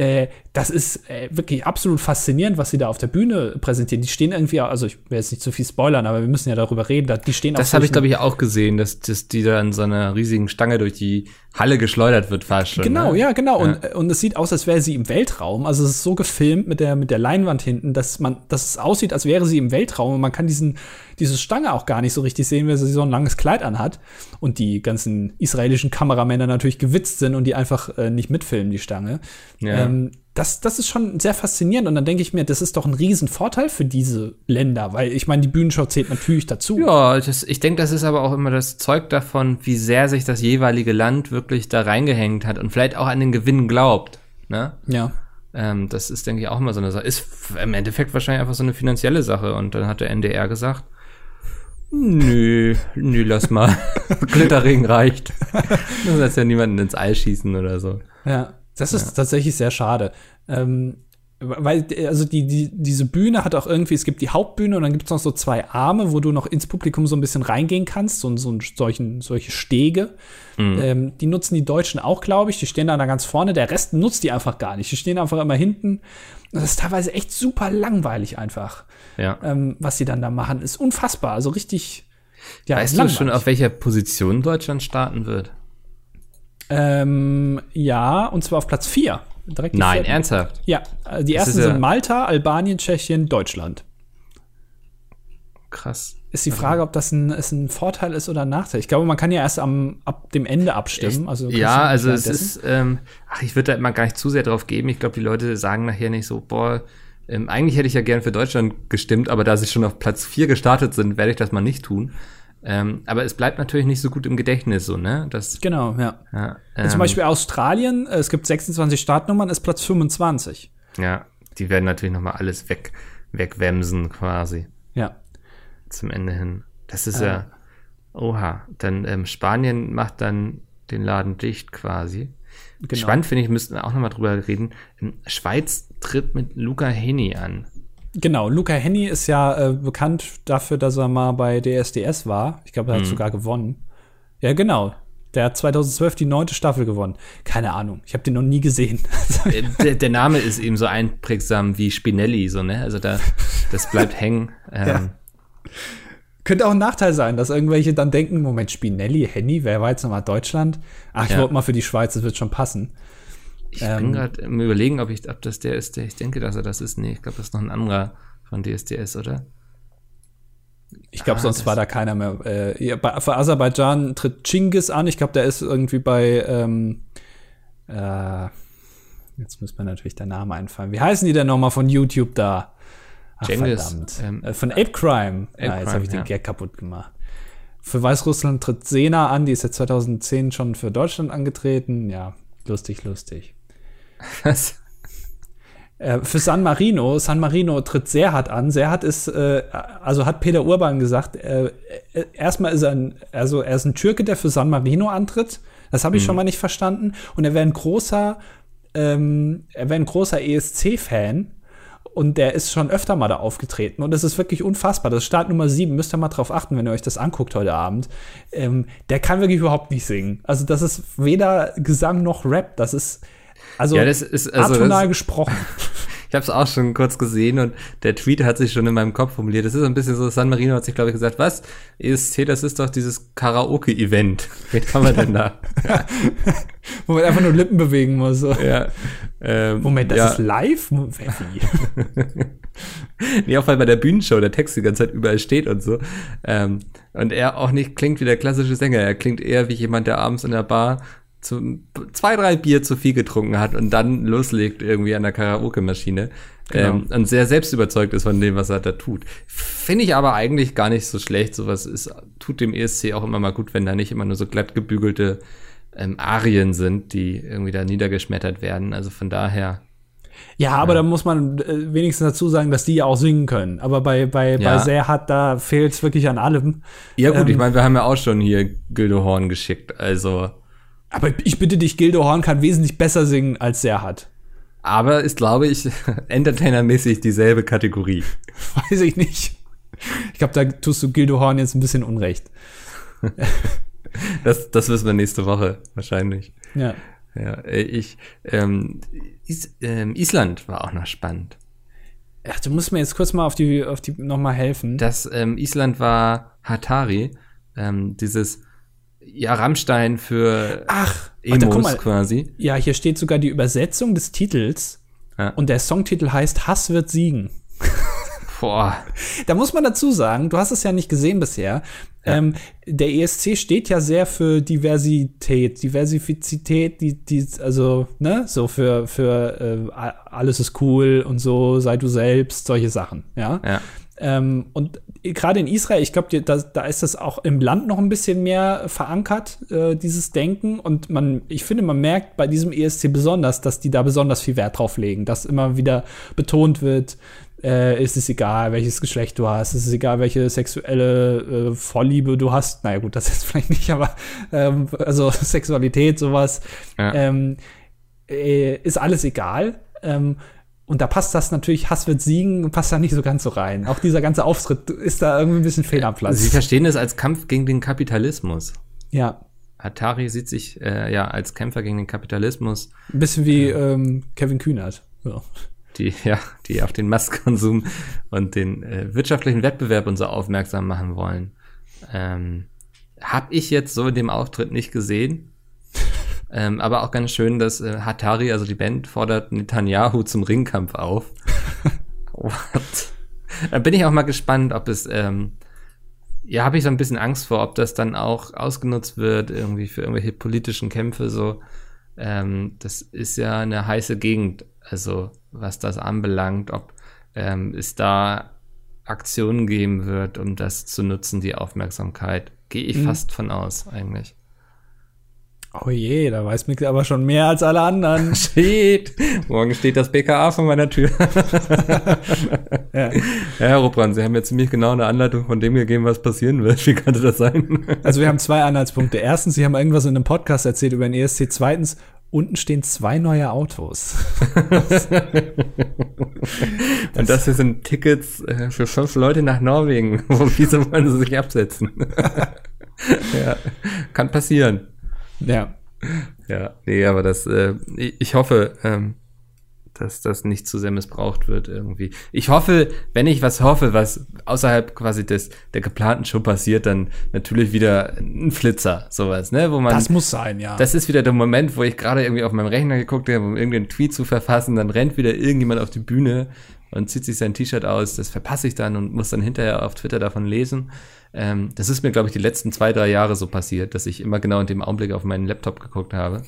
äh, das ist äh, wirklich absolut faszinierend, was sie da auf der Bühne präsentieren. Die stehen irgendwie, also ich will jetzt nicht zu viel spoilern, aber wir müssen ja darüber reden. Die stehen Das habe ich, glaube ich, auch gesehen, dass, dass die da in so einer riesigen Stange durch die Halle geschleudert wird fast schon. Genau, ne? ja, genau. Ja. Und, und es sieht aus, als wäre sie im Weltraum. Also es ist so gefilmt mit der, mit der Leinwand hinten, dass man, dass es aussieht, als wäre sie im Weltraum. Und man kann diesen, diese Stange auch gar nicht so richtig sehen, weil sie so ein langes Kleid anhat. Und die ganzen israelischen Kameramänner natürlich gewitzt sind und die einfach äh, nicht mitfilmen, die Stange. Ja. Ähm, das, das ist schon sehr faszinierend. Und dann denke ich mir, das ist doch ein Riesenvorteil für diese Länder, weil ich meine, die Bühnenshow zählt natürlich dazu. Ja, das, ich denke, das ist aber auch immer das Zeug davon, wie sehr sich das jeweilige Land wirklich da reingehängt hat und vielleicht auch an den Gewinn glaubt. Ne? Ja. Ähm, das ist, denke ich, auch immer so eine Sache. Ist im Endeffekt wahrscheinlich einfach so eine finanzielle Sache. Und dann hat der NDR gesagt, Nö, nö, lass mal. Glitterring reicht. Du sollst ja niemanden ins All schießen oder so. Ja. Das ist ja. tatsächlich sehr schade. Ähm, weil, also die, die, diese Bühne hat auch irgendwie, es gibt die Hauptbühne und dann gibt es noch so zwei Arme, wo du noch ins Publikum so ein bisschen reingehen kannst, so, so solchen, solche Stege. Mhm. Ähm, die nutzen die Deutschen auch, glaube ich. Die stehen da ganz vorne. Der Rest nutzt die einfach gar nicht. Die stehen einfach immer hinten. Das ist teilweise echt super langweilig einfach. Ja. Ähm, was sie dann da machen, ist unfassbar. Also richtig. Ja, weißt du schon, auf welcher Position Deutschland starten wird? Ähm, ja, und zwar auf Platz 4. Nein, vierten. ernsthaft? Ja, äh, die ersten sind Malta, Albanien, Tschechien, Deutschland. Krass. Ist die Frage, ob das ein, ist ein Vorteil ist oder ein Nachteil. Ich glaube, man kann ja erst am, ab dem Ende abstimmen. Also ja, also es ist, ähm, ach, ich würde da immer gar nicht zu sehr drauf geben. Ich glaube, die Leute sagen nachher nicht so, boah, ähm, eigentlich hätte ich ja gern für Deutschland gestimmt, aber da sie schon auf Platz 4 gestartet sind, werde ich das mal nicht tun. Ähm, aber es bleibt natürlich nicht so gut im Gedächtnis, so, ne? Das, genau, ja. ja ähm, Zum Beispiel Australien, äh, es gibt 26 Startnummern, ist Platz 25. Ja, die werden natürlich noch mal alles weg, wegwemsen quasi. Ja. Zum Ende hin. Das ist äh. ja, oha. Dann ähm, Spanien macht dann den Laden dicht quasi. Genau. Spannend finde ich, müssten wir auch nochmal drüber reden. Schweiz tritt mit Luca Heni an. Genau, Luca Henny ist ja äh, bekannt dafür, dass er mal bei DSDS war. Ich glaube, er hat mhm. sogar gewonnen. Ja, genau. Der hat 2012 die neunte Staffel gewonnen. Keine Ahnung, ich habe den noch nie gesehen. Äh, der, der, Name ist eben so einprägsam wie Spinelli, so, ne? Also da, das bleibt hängen. Ähm. Ja. Könnte auch ein Nachteil sein, dass irgendwelche dann denken, Moment, Spinelli, Henny, wer war jetzt nochmal Deutschland? Ach, ich ja. wollte mal für die Schweiz, das wird schon passen. Ich ähm, bin gerade im Überlegen, ob, ich, ob das der ist, der ich denke, dass er das ist. Nee, ich glaube, das ist noch ein anderer von DSDS, oder? Ich glaube, ah, sonst war da keiner mehr. Äh, ja, bei, für Aserbaidschan tritt Chingis an. Ich glaube, der ist irgendwie bei. Ähm, äh, jetzt muss mir natürlich der Name einfallen. Wie heißen die denn nochmal von YouTube da? Verdammt. Ähm, äh, von Ape Crime. Ape ja, jetzt habe ich den Gag kaputt gemacht. Für Weißrussland tritt Sena an. Die ist ja 2010 schon für Deutschland angetreten. Ja, lustig, lustig. Was? Äh, für San Marino, San Marino tritt sehr hart an. Sehr hart ist, äh, also hat Peter Urban gesagt, äh, äh, erstmal ist er ein, also er ist ein Türke, der für San Marino antritt. Das habe ich mhm. schon mal nicht verstanden. Und er wäre ein großer, ähm, er wäre ein großer ESC-Fan. Und der ist schon öfter mal da aufgetreten. Und das ist wirklich unfassbar. Das ist Start Nummer 7. Müsst ihr mal drauf achten, wenn ihr euch das anguckt heute Abend. Ähm, der kann wirklich überhaupt nicht singen. Also, das ist weder Gesang noch Rap. Das ist, also, ja, das ist also atonal das, gesprochen. ich habe es auch schon kurz gesehen und der Tweet hat sich schon in meinem Kopf formuliert. Das ist ein bisschen so, San Marino hat sich, glaube ich, gesagt, was? ESC, das ist doch dieses Karaoke-Event. Wen kann man denn da? Wo man einfach nur Lippen bewegen muss. So. Ja. Ähm, Moment, das ja. ist live? nee, auch weil bei der Bühnenshow der Text die ganze Zeit überall steht und so. Ähm, und er auch nicht klingt wie der klassische Sänger. Er klingt eher wie jemand, der abends in der Bar zu, zwei, drei Bier zu viel getrunken hat und dann loslegt irgendwie an der Karaoke-Maschine genau. ähm, und sehr selbst überzeugt ist von dem, was er da tut. Finde ich aber eigentlich gar nicht so schlecht. Sowas ist, tut dem ESC auch immer mal gut, wenn da nicht immer nur so glatt gebügelte ähm, Arien sind, die irgendwie da niedergeschmettert werden. Also von daher. Ja, aber ja. da muss man äh, wenigstens dazu sagen, dass die ja auch singen können. Aber bei, bei, ja. bei Serhat, da fehlt es wirklich an allem. Ja, gut, ähm, ich meine, wir haben ja auch schon hier Gildo Horn geschickt. Also aber ich bitte dich, Gildo Horn kann wesentlich besser singen, als er hat. Aber ist, glaube ich, entertainermäßig dieselbe Kategorie. Weiß ich nicht. Ich glaube, da tust du Gildo Horn jetzt ein bisschen Unrecht. das, das wissen wir nächste Woche, wahrscheinlich. Ja. Ja, ich, ähm, Is, ähm, Island war auch noch spannend. Ach, du musst mir jetzt kurz mal auf die, auf die nochmal helfen. Das ähm, Island war Hatari, ähm, dieses ja, Rammstein für Ach, Emos warte, mal, quasi. Ja, hier steht sogar die Übersetzung des Titels ja. und der Songtitel heißt Hass wird siegen. Boah. Da muss man dazu sagen, du hast es ja nicht gesehen bisher. Ja. Ähm, der ESC steht ja sehr für Diversität, Diversifizität, die, die, also, ne, so für, für äh, alles ist cool und so, sei du selbst, solche Sachen, ja. ja. Ähm, und gerade in Israel, ich glaube, da, da ist das auch im Land noch ein bisschen mehr verankert, äh, dieses Denken. Und man, ich finde, man merkt bei diesem ESC besonders, dass die da besonders viel Wert drauf legen, dass immer wieder betont wird, äh, ist es egal, welches Geschlecht du hast, ist es egal, welche sexuelle äh, Vorliebe du hast. Naja, gut, das ist vielleicht nicht, aber ähm, also Sexualität, sowas, ja. ähm, äh, ist alles egal. Ähm, und da passt das natürlich, Hass wird siegen, passt da nicht so ganz so rein. Auch dieser ganze Auftritt ist da irgendwie ein bisschen fehl am Platz. Sie verstehen es als Kampf gegen den Kapitalismus. Ja. Atari sieht sich äh, ja als Kämpfer gegen den Kapitalismus. Ein bisschen wie äh, ähm, Kevin Kühnert. Ja. Die, ja, die auf den Mastkonsum und den äh, wirtschaftlichen Wettbewerb und so aufmerksam machen wollen. Ähm, hab ich jetzt so in dem Auftritt nicht gesehen. Ähm, aber auch ganz schön, dass äh, Hatari, also die Band, fordert Netanyahu zum Ringkampf auf. What? Da bin ich auch mal gespannt, ob es, ähm, ja, habe ich so ein bisschen Angst vor, ob das dann auch ausgenutzt wird, irgendwie für irgendwelche politischen Kämpfe so. Ähm, das ist ja eine heiße Gegend, also was das anbelangt, ob ähm, es da Aktionen geben wird, um das zu nutzen, die Aufmerksamkeit. Gehe ich mhm. fast von aus, eigentlich. Oh je, da weiß Mikkel aber schon mehr als alle anderen. Shit. Morgen steht das BKA vor meiner Tür. ja. ja, Herr Ruppran, Sie haben mir ziemlich genau eine Anleitung von dem gegeben, was passieren wird. Wie könnte das sein? also wir haben zwei Anhaltspunkte. Erstens, Sie haben irgendwas in einem Podcast erzählt über den ESC. Zweitens, unten stehen zwei neue Autos. Und das hier sind Tickets äh, für fünf Leute nach Norwegen. Wieso wollen sie sich absetzen? ja, kann passieren. Ja. Ja, nee, aber das, äh, ich hoffe, ähm, dass das nicht zu sehr missbraucht wird irgendwie. Ich hoffe, wenn ich was hoffe, was außerhalb quasi des der geplanten Show passiert, dann natürlich wieder ein Flitzer, sowas, ne, wo man Das muss sein, ja. Das ist wieder der Moment, wo ich gerade irgendwie auf meinem Rechner geguckt habe, um irgendeinen Tweet zu verfassen, dann rennt wieder irgendjemand auf die Bühne und zieht sich sein T-Shirt aus, das verpasse ich dann und muss dann hinterher auf Twitter davon lesen. Ähm, das ist mir, glaube ich, die letzten zwei, drei Jahre so passiert, dass ich immer genau in dem Augenblick auf meinen Laptop geguckt habe.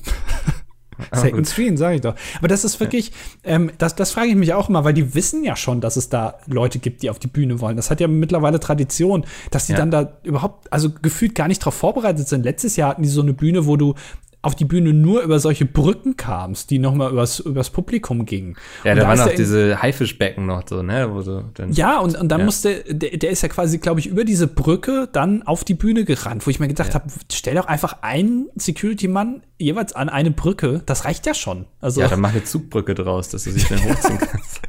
Second Screen, sage ich doch. Aber das ist wirklich, ja. ähm, das, das frage ich mich auch immer, weil die wissen ja schon, dass es da Leute gibt, die auf die Bühne wollen. Das hat ja mittlerweile Tradition, dass die ja. dann da überhaupt, also gefühlt gar nicht drauf vorbereitet sind. Letztes Jahr hatten die so eine Bühne, wo du auf die Bühne nur über solche Brücken kamst, die nochmal übers, übers Publikum gingen. Ja, und da waren noch diese Haifischbecken noch so, ne? Wo so dann, ja, und, und dann ja. musste, der, der ist ja quasi, glaube ich, über diese Brücke dann auf die Bühne gerannt, wo ich mir gedacht ja. habe, stell doch einfach einen Security-Mann jeweils an eine Brücke, das reicht ja schon. Also, ja, dann mach eine Zugbrücke draus, dass du dich dann hochziehen kannst.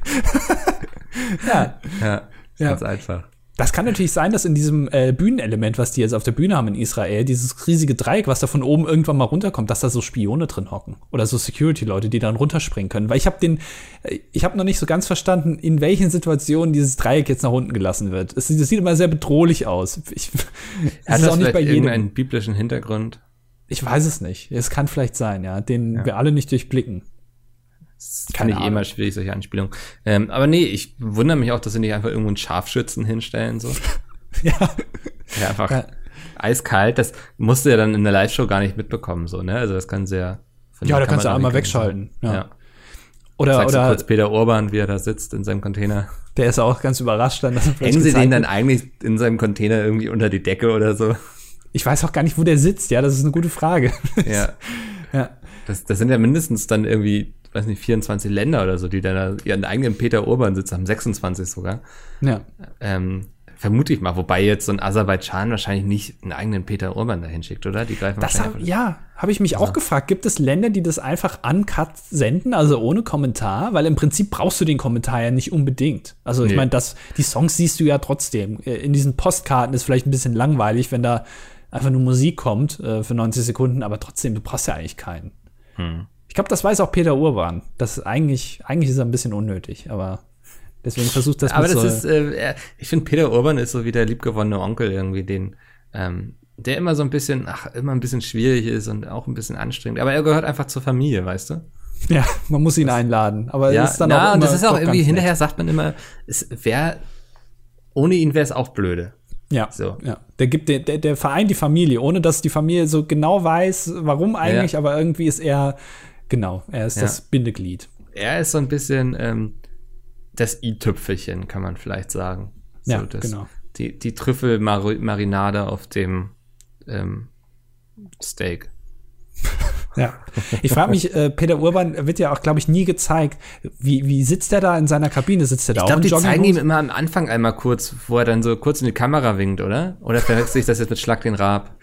ja. Ja, ja. ganz einfach. Das kann natürlich sein, dass in diesem äh, Bühnenelement, was die jetzt auf der Bühne haben in Israel, dieses riesige Dreieck, was da von oben irgendwann mal runterkommt, dass da so Spione drin hocken oder so Security-Leute, die dann runterspringen können. Weil ich habe den, äh, ich habe noch nicht so ganz verstanden, in welchen Situationen dieses Dreieck jetzt nach unten gelassen wird. Es, das sieht immer sehr bedrohlich aus. Ich, Hat das auch nicht bei jedem einen biblischen Hintergrund? Ich weiß es nicht. Es kann vielleicht sein, ja, den ja. wir alle nicht durchblicken. Das kann ich eh mal schwierig, solche Anspielungen. Ähm, aber nee, ich wundere mich auch, dass sie nicht einfach irgendwo einen Scharfschützen hinstellen, so. ja. Ja, einfach ja. eiskalt. Das musst du ja dann in der Live-Show gar nicht mitbekommen, so, ne? Also das kann sehr. Ja, da kannst du einmal wegschalten. Ja. ja. Oder, Sagst oder kurz Peter Urban, wie er da sitzt in seinem Container. Der ist auch ganz überrascht dann. Dass Hängen sie den dann eigentlich in seinem Container irgendwie unter die Decke oder so? Ich weiß auch gar nicht, wo der sitzt, ja, das ist eine gute Frage. Ja. ja. Das, das sind ja mindestens dann irgendwie weiß nicht, 24 Länder oder so, die dann ihren eigenen Peter Urban sitz haben, 26 sogar. Ja. Ähm, vermute ich mal, wobei jetzt so ein Aserbaidschan wahrscheinlich nicht einen eigenen Peter Urban dahin schickt, oder? Die greifen das hab, Ja, habe ich mich ja. auch gefragt. Gibt es Länder, die das einfach uncut senden, also ohne Kommentar? Weil im Prinzip brauchst du den Kommentar ja nicht unbedingt. Also nee. ich meine, die Songs siehst du ja trotzdem. Äh, in diesen Postkarten ist vielleicht ein bisschen langweilig, wenn da einfach nur Musik kommt äh, für 90 Sekunden, aber trotzdem, du brauchst ja eigentlich keinen. Hm. Ich glaube, das weiß auch Peter Urban. Das ist eigentlich, eigentlich ist er ein bisschen unnötig, aber deswegen versucht das Aber das so ist, äh, ich finde, Peter Urban ist so wie der liebgewonnene Onkel irgendwie, den, ähm, der immer so ein bisschen, ach, immer ein bisschen schwierig ist und auch ein bisschen anstrengend. Aber er gehört einfach zur Familie, weißt du? Ja, man muss ihn das, einladen. Aber ja, ist dann na, auch und das ist auch irgendwie hinterher nett. sagt man immer, es wäre ohne ihn wäre es auch blöde. Ja, so. ja. Der gibt der, der, der Verein die Familie, ohne dass die Familie so genau weiß, warum eigentlich, ja. aber irgendwie ist er Genau, er ist ja. das Bindeglied. Er ist so ein bisschen ähm, das i-Tüpfelchen, kann man vielleicht sagen. So, ja, das, genau. Die, die Trüffelmarinade auf dem ähm, Steak. Ja, ich frage mich, äh, Peter Urban wird ja auch, glaube ich, nie gezeigt. Wie, wie sitzt er da in seiner Kabine? Sitzt er da ich glaub, auch Ich glaube, die zeigen ihm immer am Anfang einmal kurz, wo er dann so kurz in die Kamera winkt, oder? Oder verwechsel ich das jetzt mit Schlag den Raab?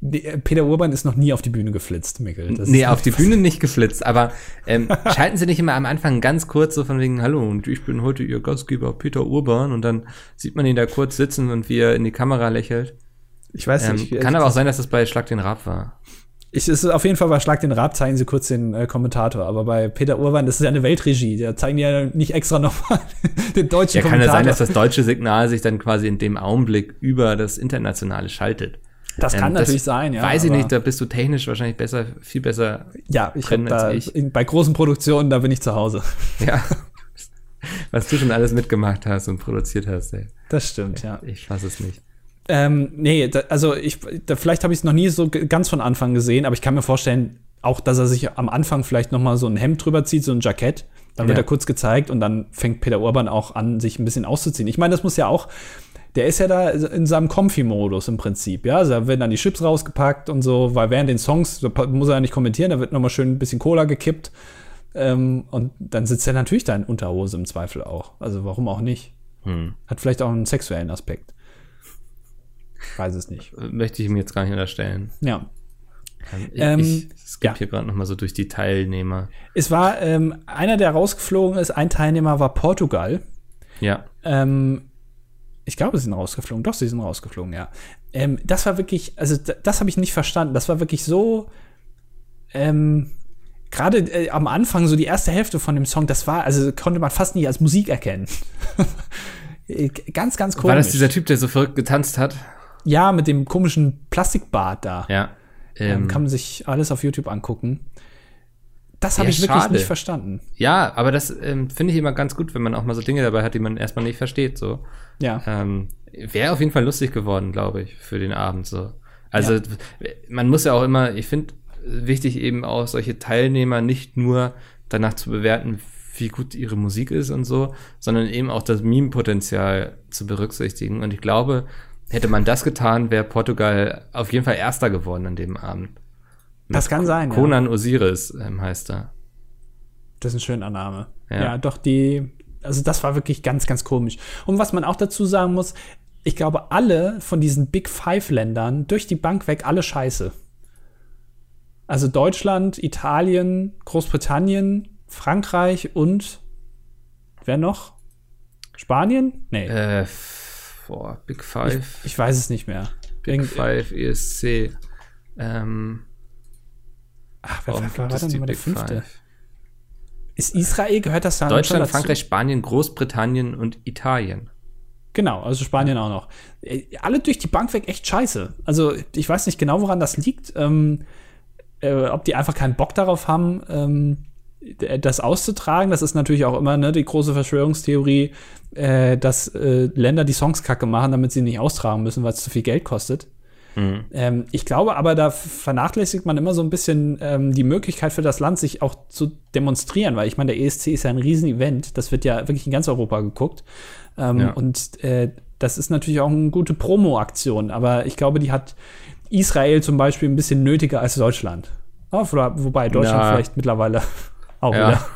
Äh, Peter Urban ist noch nie auf die Bühne geflitzt, Mikkel. Das nee, auf die Bühne nicht geflitzt, aber ähm, schalten Sie nicht immer am Anfang ganz kurz so von wegen, hallo, und ich bin heute Ihr Gastgeber Peter Urban und dann sieht man ihn da kurz sitzen und wie er in die Kamera lächelt. Ich weiß nicht. Ähm, kann aber auch sein, dass das bei Schlag den Rab war. Ich, ist auf jeden Fall bei Schlag den Rab zeigen sie kurz den äh, Kommentator, aber bei Peter Urban, das ist ja eine Weltregie, da zeigen die ja nicht extra nochmal den deutschen ja, Kommentator. Ja, kann ja sein, dass das deutsche Signal sich dann quasi in dem Augenblick über das internationale schaltet. Das kann ähm, natürlich das sein, ja. Weiß ich nicht, da bist du technisch wahrscheinlich besser, viel besser. Ja, ich habe da ich. In, bei großen Produktionen, da bin ich zu Hause. Ja. Was du schon alles mitgemacht hast und produziert hast, ey. Das stimmt, ja. Ich fasse es nicht. Ähm, nee, da, also ich, da, vielleicht habe ich es noch nie so ganz von Anfang gesehen, aber ich kann mir vorstellen, auch, dass er sich am Anfang vielleicht noch mal so ein Hemd drüber zieht, so ein Jackett. Dann wird ja. er kurz gezeigt und dann fängt Peter Urban auch an, sich ein bisschen auszuziehen. Ich meine, das muss ja auch der ist ja da in seinem Comfy-Modus im Prinzip, ja. Also da werden dann die Chips rausgepackt und so, weil während den Songs, da muss er ja nicht kommentieren, da wird nochmal schön ein bisschen Cola gekippt. Ähm, und dann sitzt er natürlich da in Unterhose im Zweifel auch. Also warum auch nicht? Hm. Hat vielleicht auch einen sexuellen Aspekt. Weiß es nicht. Möchte ich ihm jetzt gar nicht unterstellen. Ja. Ähm, ich, ähm, ich skippe ja. hier gerade nochmal so durch die Teilnehmer. Es war ähm, einer, der rausgeflogen ist. Ein Teilnehmer war Portugal. Ja. Ähm, ich glaube, sie sind rausgeflogen. Doch, sie sind rausgeflogen, ja. Ähm, das war wirklich, also das habe ich nicht verstanden. Das war wirklich so, ähm, gerade äh, am Anfang, so die erste Hälfte von dem Song, das war, also konnte man fast nicht als Musik erkennen. ganz, ganz komisch. War das dieser Typ, der so verrückt getanzt hat? Ja, mit dem komischen Plastikbart da. Ja. Ähm, ähm, kann man sich alles auf YouTube angucken. Das habe ja, ich wirklich schade. nicht verstanden. Ja, aber das ähm, finde ich immer ganz gut, wenn man auch mal so Dinge dabei hat, die man erstmal nicht versteht. So. Ja. Ähm, Wäre auf jeden Fall lustig geworden, glaube ich, für den Abend. So. Also ja. man muss ja auch immer, ich finde wichtig eben auch solche Teilnehmer nicht nur danach zu bewerten, wie gut ihre Musik ist und so, sondern eben auch das Meme-Potenzial zu berücksichtigen. Und ich glaube, hätte man das getan, wäre Portugal auf jeden Fall Erster geworden an dem Abend. Das kann sein. Conan ja. Osiris ähm, heißt er. Das ist ein schöner Name. Ja. ja, doch die, also das war wirklich ganz, ganz komisch. Und was man auch dazu sagen muss, ich glaube, alle von diesen Big Five Ländern durch die Bank weg, alle scheiße. Also Deutschland, Italien, Großbritannien, Frankreich und wer noch? Spanien? Nee. Äh, boah, Big Five. Ich, ich weiß es nicht mehr. Big Irgend Five, ESC. Ähm, Ach, wer, wer war denn der fünfte? Five? Ist Israel, gehört das da Deutschland, Frankreich, Spanien, Großbritannien und Italien. Genau, also Spanien auch noch. Äh, alle durch die Bank weg echt scheiße. Also ich weiß nicht genau, woran das liegt. Ähm, äh, ob die einfach keinen Bock darauf haben, ähm, das auszutragen. Das ist natürlich auch immer ne, die große Verschwörungstheorie, äh, dass äh, Länder die Songs kacke machen, damit sie nicht austragen müssen, weil es zu viel Geld kostet. Mhm. Ähm, ich glaube aber, da vernachlässigt man immer so ein bisschen ähm, die Möglichkeit für das Land, sich auch zu demonstrieren, weil ich meine, der ESC ist ja ein Riesenevent. Das wird ja wirklich in ganz Europa geguckt. Ähm, ja. Und äh, das ist natürlich auch eine gute Promo-Aktion, aber ich glaube, die hat Israel zum Beispiel ein bisschen nötiger als Deutschland. Oh, wobei Deutschland ja. vielleicht mittlerweile auch ja. wieder.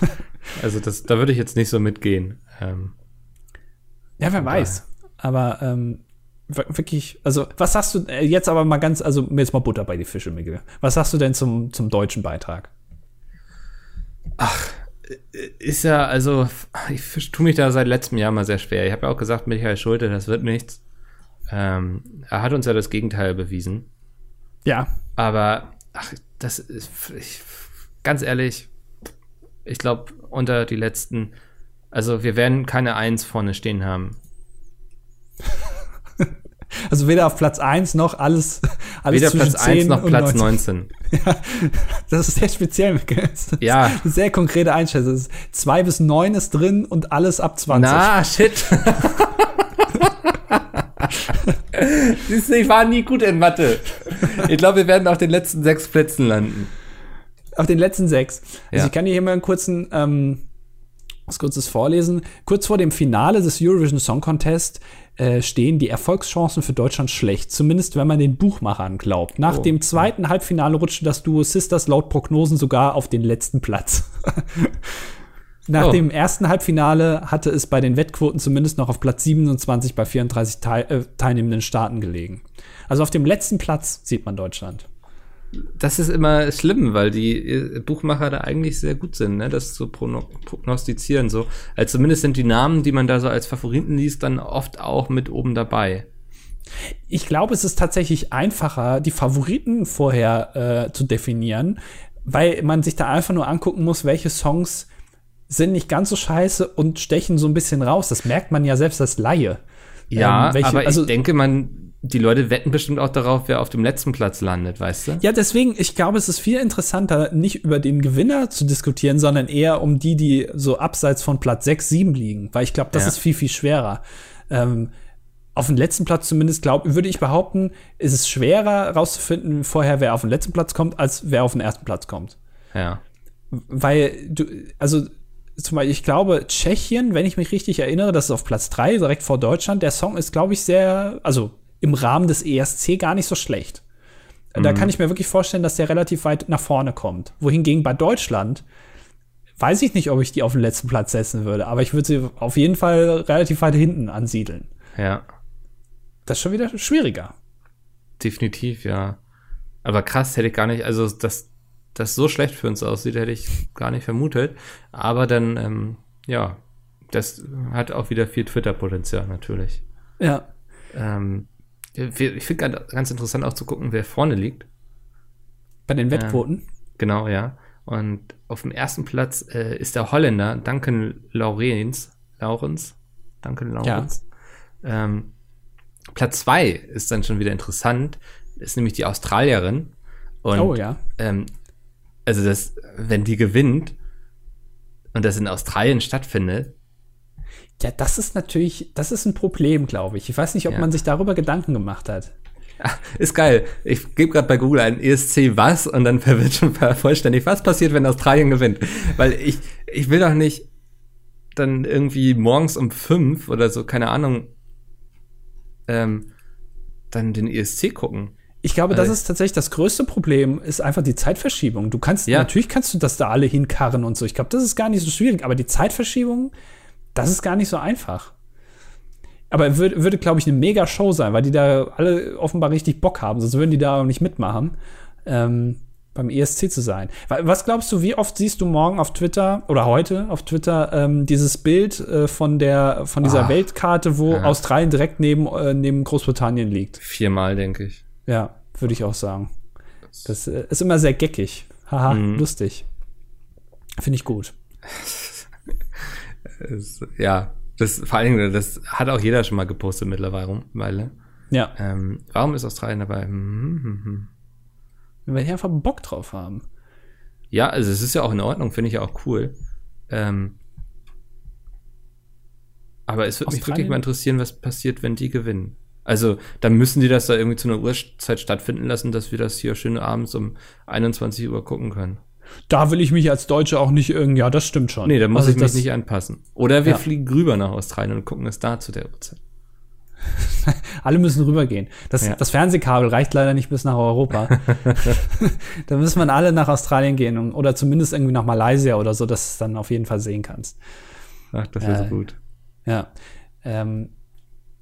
also das, da würde ich jetzt nicht so mitgehen. Ähm, ja, wer weiß. Aber ähm, wirklich, also was sagst du äh, jetzt aber mal ganz, also jetzt mal Butter bei die Fische, Miguel. Was sagst du denn zum, zum deutschen Beitrag? Ach, äh, ist ja, also ich tue mich da seit letztem Jahr mal sehr schwer. Ich habe ja auch gesagt, Michael Schulte, das wird nichts. Ähm, er hat uns ja das Gegenteil bewiesen. Ja. Aber, ach, das ist, ich, ganz ehrlich, ich glaube, unter die letzten, also wir werden keine Eins vorne stehen haben. Also weder auf Platz 1 noch alles, alles Weder Platz 1 noch Platz 19. 19. Ja, das ist sehr speziell. Das ja. Eine sehr konkrete Einschätzung. 2 bis 9 ist drin und alles ab 20. Na, shit. Siehst du, ich war nie gut in Mathe. Ich glaube, wir werden auf den letzten sechs Plätzen landen. Auf den letzten sechs. Also ja. ich kann dir hier mal einen kurzen ähm, was kurzes vorlesen. Kurz vor dem Finale des Eurovision Song Contest äh, stehen die Erfolgschancen für Deutschland schlecht, zumindest wenn man den Buchmachern glaubt. Nach oh. dem zweiten Halbfinale rutschte das Duo Sisters laut Prognosen sogar auf den letzten Platz. Nach oh. dem ersten Halbfinale hatte es bei den Wettquoten zumindest noch auf Platz 27 bei 34 teil äh, teilnehmenden Staaten gelegen. Also auf dem letzten Platz sieht man Deutschland. Das ist immer schlimm, weil die äh, Buchmacher da eigentlich sehr gut sind, ne? das zu prognostizieren. So. Also zumindest sind die Namen, die man da so als Favoriten liest, dann oft auch mit oben dabei. Ich glaube, es ist tatsächlich einfacher, die Favoriten vorher äh, zu definieren, weil man sich da einfach nur angucken muss, welche Songs sind nicht ganz so scheiße und stechen so ein bisschen raus. Das merkt man ja selbst als Laie. Ja, ähm, welche, aber also, ich denke, man, die Leute wetten bestimmt auch darauf, wer auf dem letzten Platz landet, weißt du? Ja, deswegen, ich glaube, es ist viel interessanter, nicht über den Gewinner zu diskutieren, sondern eher um die, die so abseits von Platz 6, 7 liegen. Weil ich glaube, das ja. ist viel, viel schwerer. Ähm, auf dem letzten Platz zumindest, glaube würde ich behaupten, ist es schwerer rauszufinden vorher, wer auf den letzten Platz kommt, als wer auf den ersten Platz kommt. Ja. Weil du, also zum Beispiel, ich glaube, Tschechien, wenn ich mich richtig erinnere, das ist auf Platz 3, direkt vor Deutschland. Der Song ist, glaube ich, sehr, also im Rahmen des ESC gar nicht so schlecht. Mhm. Da kann ich mir wirklich vorstellen, dass der relativ weit nach vorne kommt. Wohingegen bei Deutschland weiß ich nicht, ob ich die auf den letzten Platz setzen würde, aber ich würde sie auf jeden Fall relativ weit hinten ansiedeln. Ja. Das ist schon wieder schwieriger. Definitiv, ja. Aber krass, hätte ich gar nicht, also dass das so schlecht für uns aussieht, hätte ich gar nicht vermutet. Aber dann, ähm, ja, das hat auch wieder viel Twitter-Potenzial natürlich. Ja. Ähm, ich finde ganz interessant auch zu gucken, wer vorne liegt. Bei den Wettquoten? Ähm, genau, ja. Und auf dem ersten Platz äh, ist der Holländer Duncan Laurens. Laurens? Duncan Laurens. Ja. Ähm, Platz zwei ist dann schon wieder interessant. Ist nämlich die Australierin. Und, oh ja. Ähm, also das, wenn die gewinnt und das in Australien stattfindet. Ja, das ist natürlich, das ist ein Problem, glaube ich. Ich weiß nicht, ob ja. man sich darüber Gedanken gemacht hat. Ja, ist geil. Ich gebe gerade bei Google ein ESC was und dann wird schon vollständig, was passiert, wenn Australien gewinnt. Weil ich, ich will doch nicht dann irgendwie morgens um fünf oder so, keine Ahnung, ähm, dann den ESC gucken. Ich glaube, das ist tatsächlich das größte Problem, ist einfach die Zeitverschiebung. Du kannst, ja. natürlich kannst du das da alle hinkarren und so. Ich glaube, das ist gar nicht so schwierig, aber die Zeitverschiebung, das ist gar nicht so einfach. Aber würde, würde glaube ich, eine mega Show sein, weil die da alle offenbar richtig Bock haben, sonst würden die da auch nicht mitmachen, ähm, beim ESC zu sein. Was glaubst du, wie oft siehst du morgen auf Twitter oder heute auf Twitter ähm, dieses Bild äh, von der von dieser Ach, Weltkarte, wo ja. Australien direkt neben, äh, neben Großbritannien liegt? Viermal, denke ich. Ja, würde ich auch sagen. Das äh, ist immer sehr geckig. Haha, mhm. lustig. Finde ich gut. ja, das, vor allen Dingen, das hat auch jeder schon mal gepostet mittlerweile. Ja. Ähm, warum ist Australien dabei? Hm, hm, hm. hm. Weil die einfach Bock drauf haben. Ja, also es ist ja auch in Ordnung, finde ich ja auch cool. Ähm, aber es würde mich wirklich mal interessieren, was passiert, wenn die gewinnen. Also, dann müssen die das da irgendwie zu einer Uhrzeit stattfinden lassen, dass wir das hier schön abends um 21 Uhr gucken können. Da will ich mich als Deutsche auch nicht irgendwie, ja, das stimmt schon. Nee, da muss also ich mich nicht anpassen. Oder wir ja. fliegen rüber nach Australien und gucken es da zu der Uhrzeit. Alle müssen rübergehen. Das, ja. das Fernsehkabel reicht leider nicht bis nach Europa. da müssen wir alle nach Australien gehen und, oder zumindest irgendwie nach Malaysia oder so, dass du es dann auf jeden Fall sehen kannst. Ach, das wäre äh, so gut. Ja. Ähm,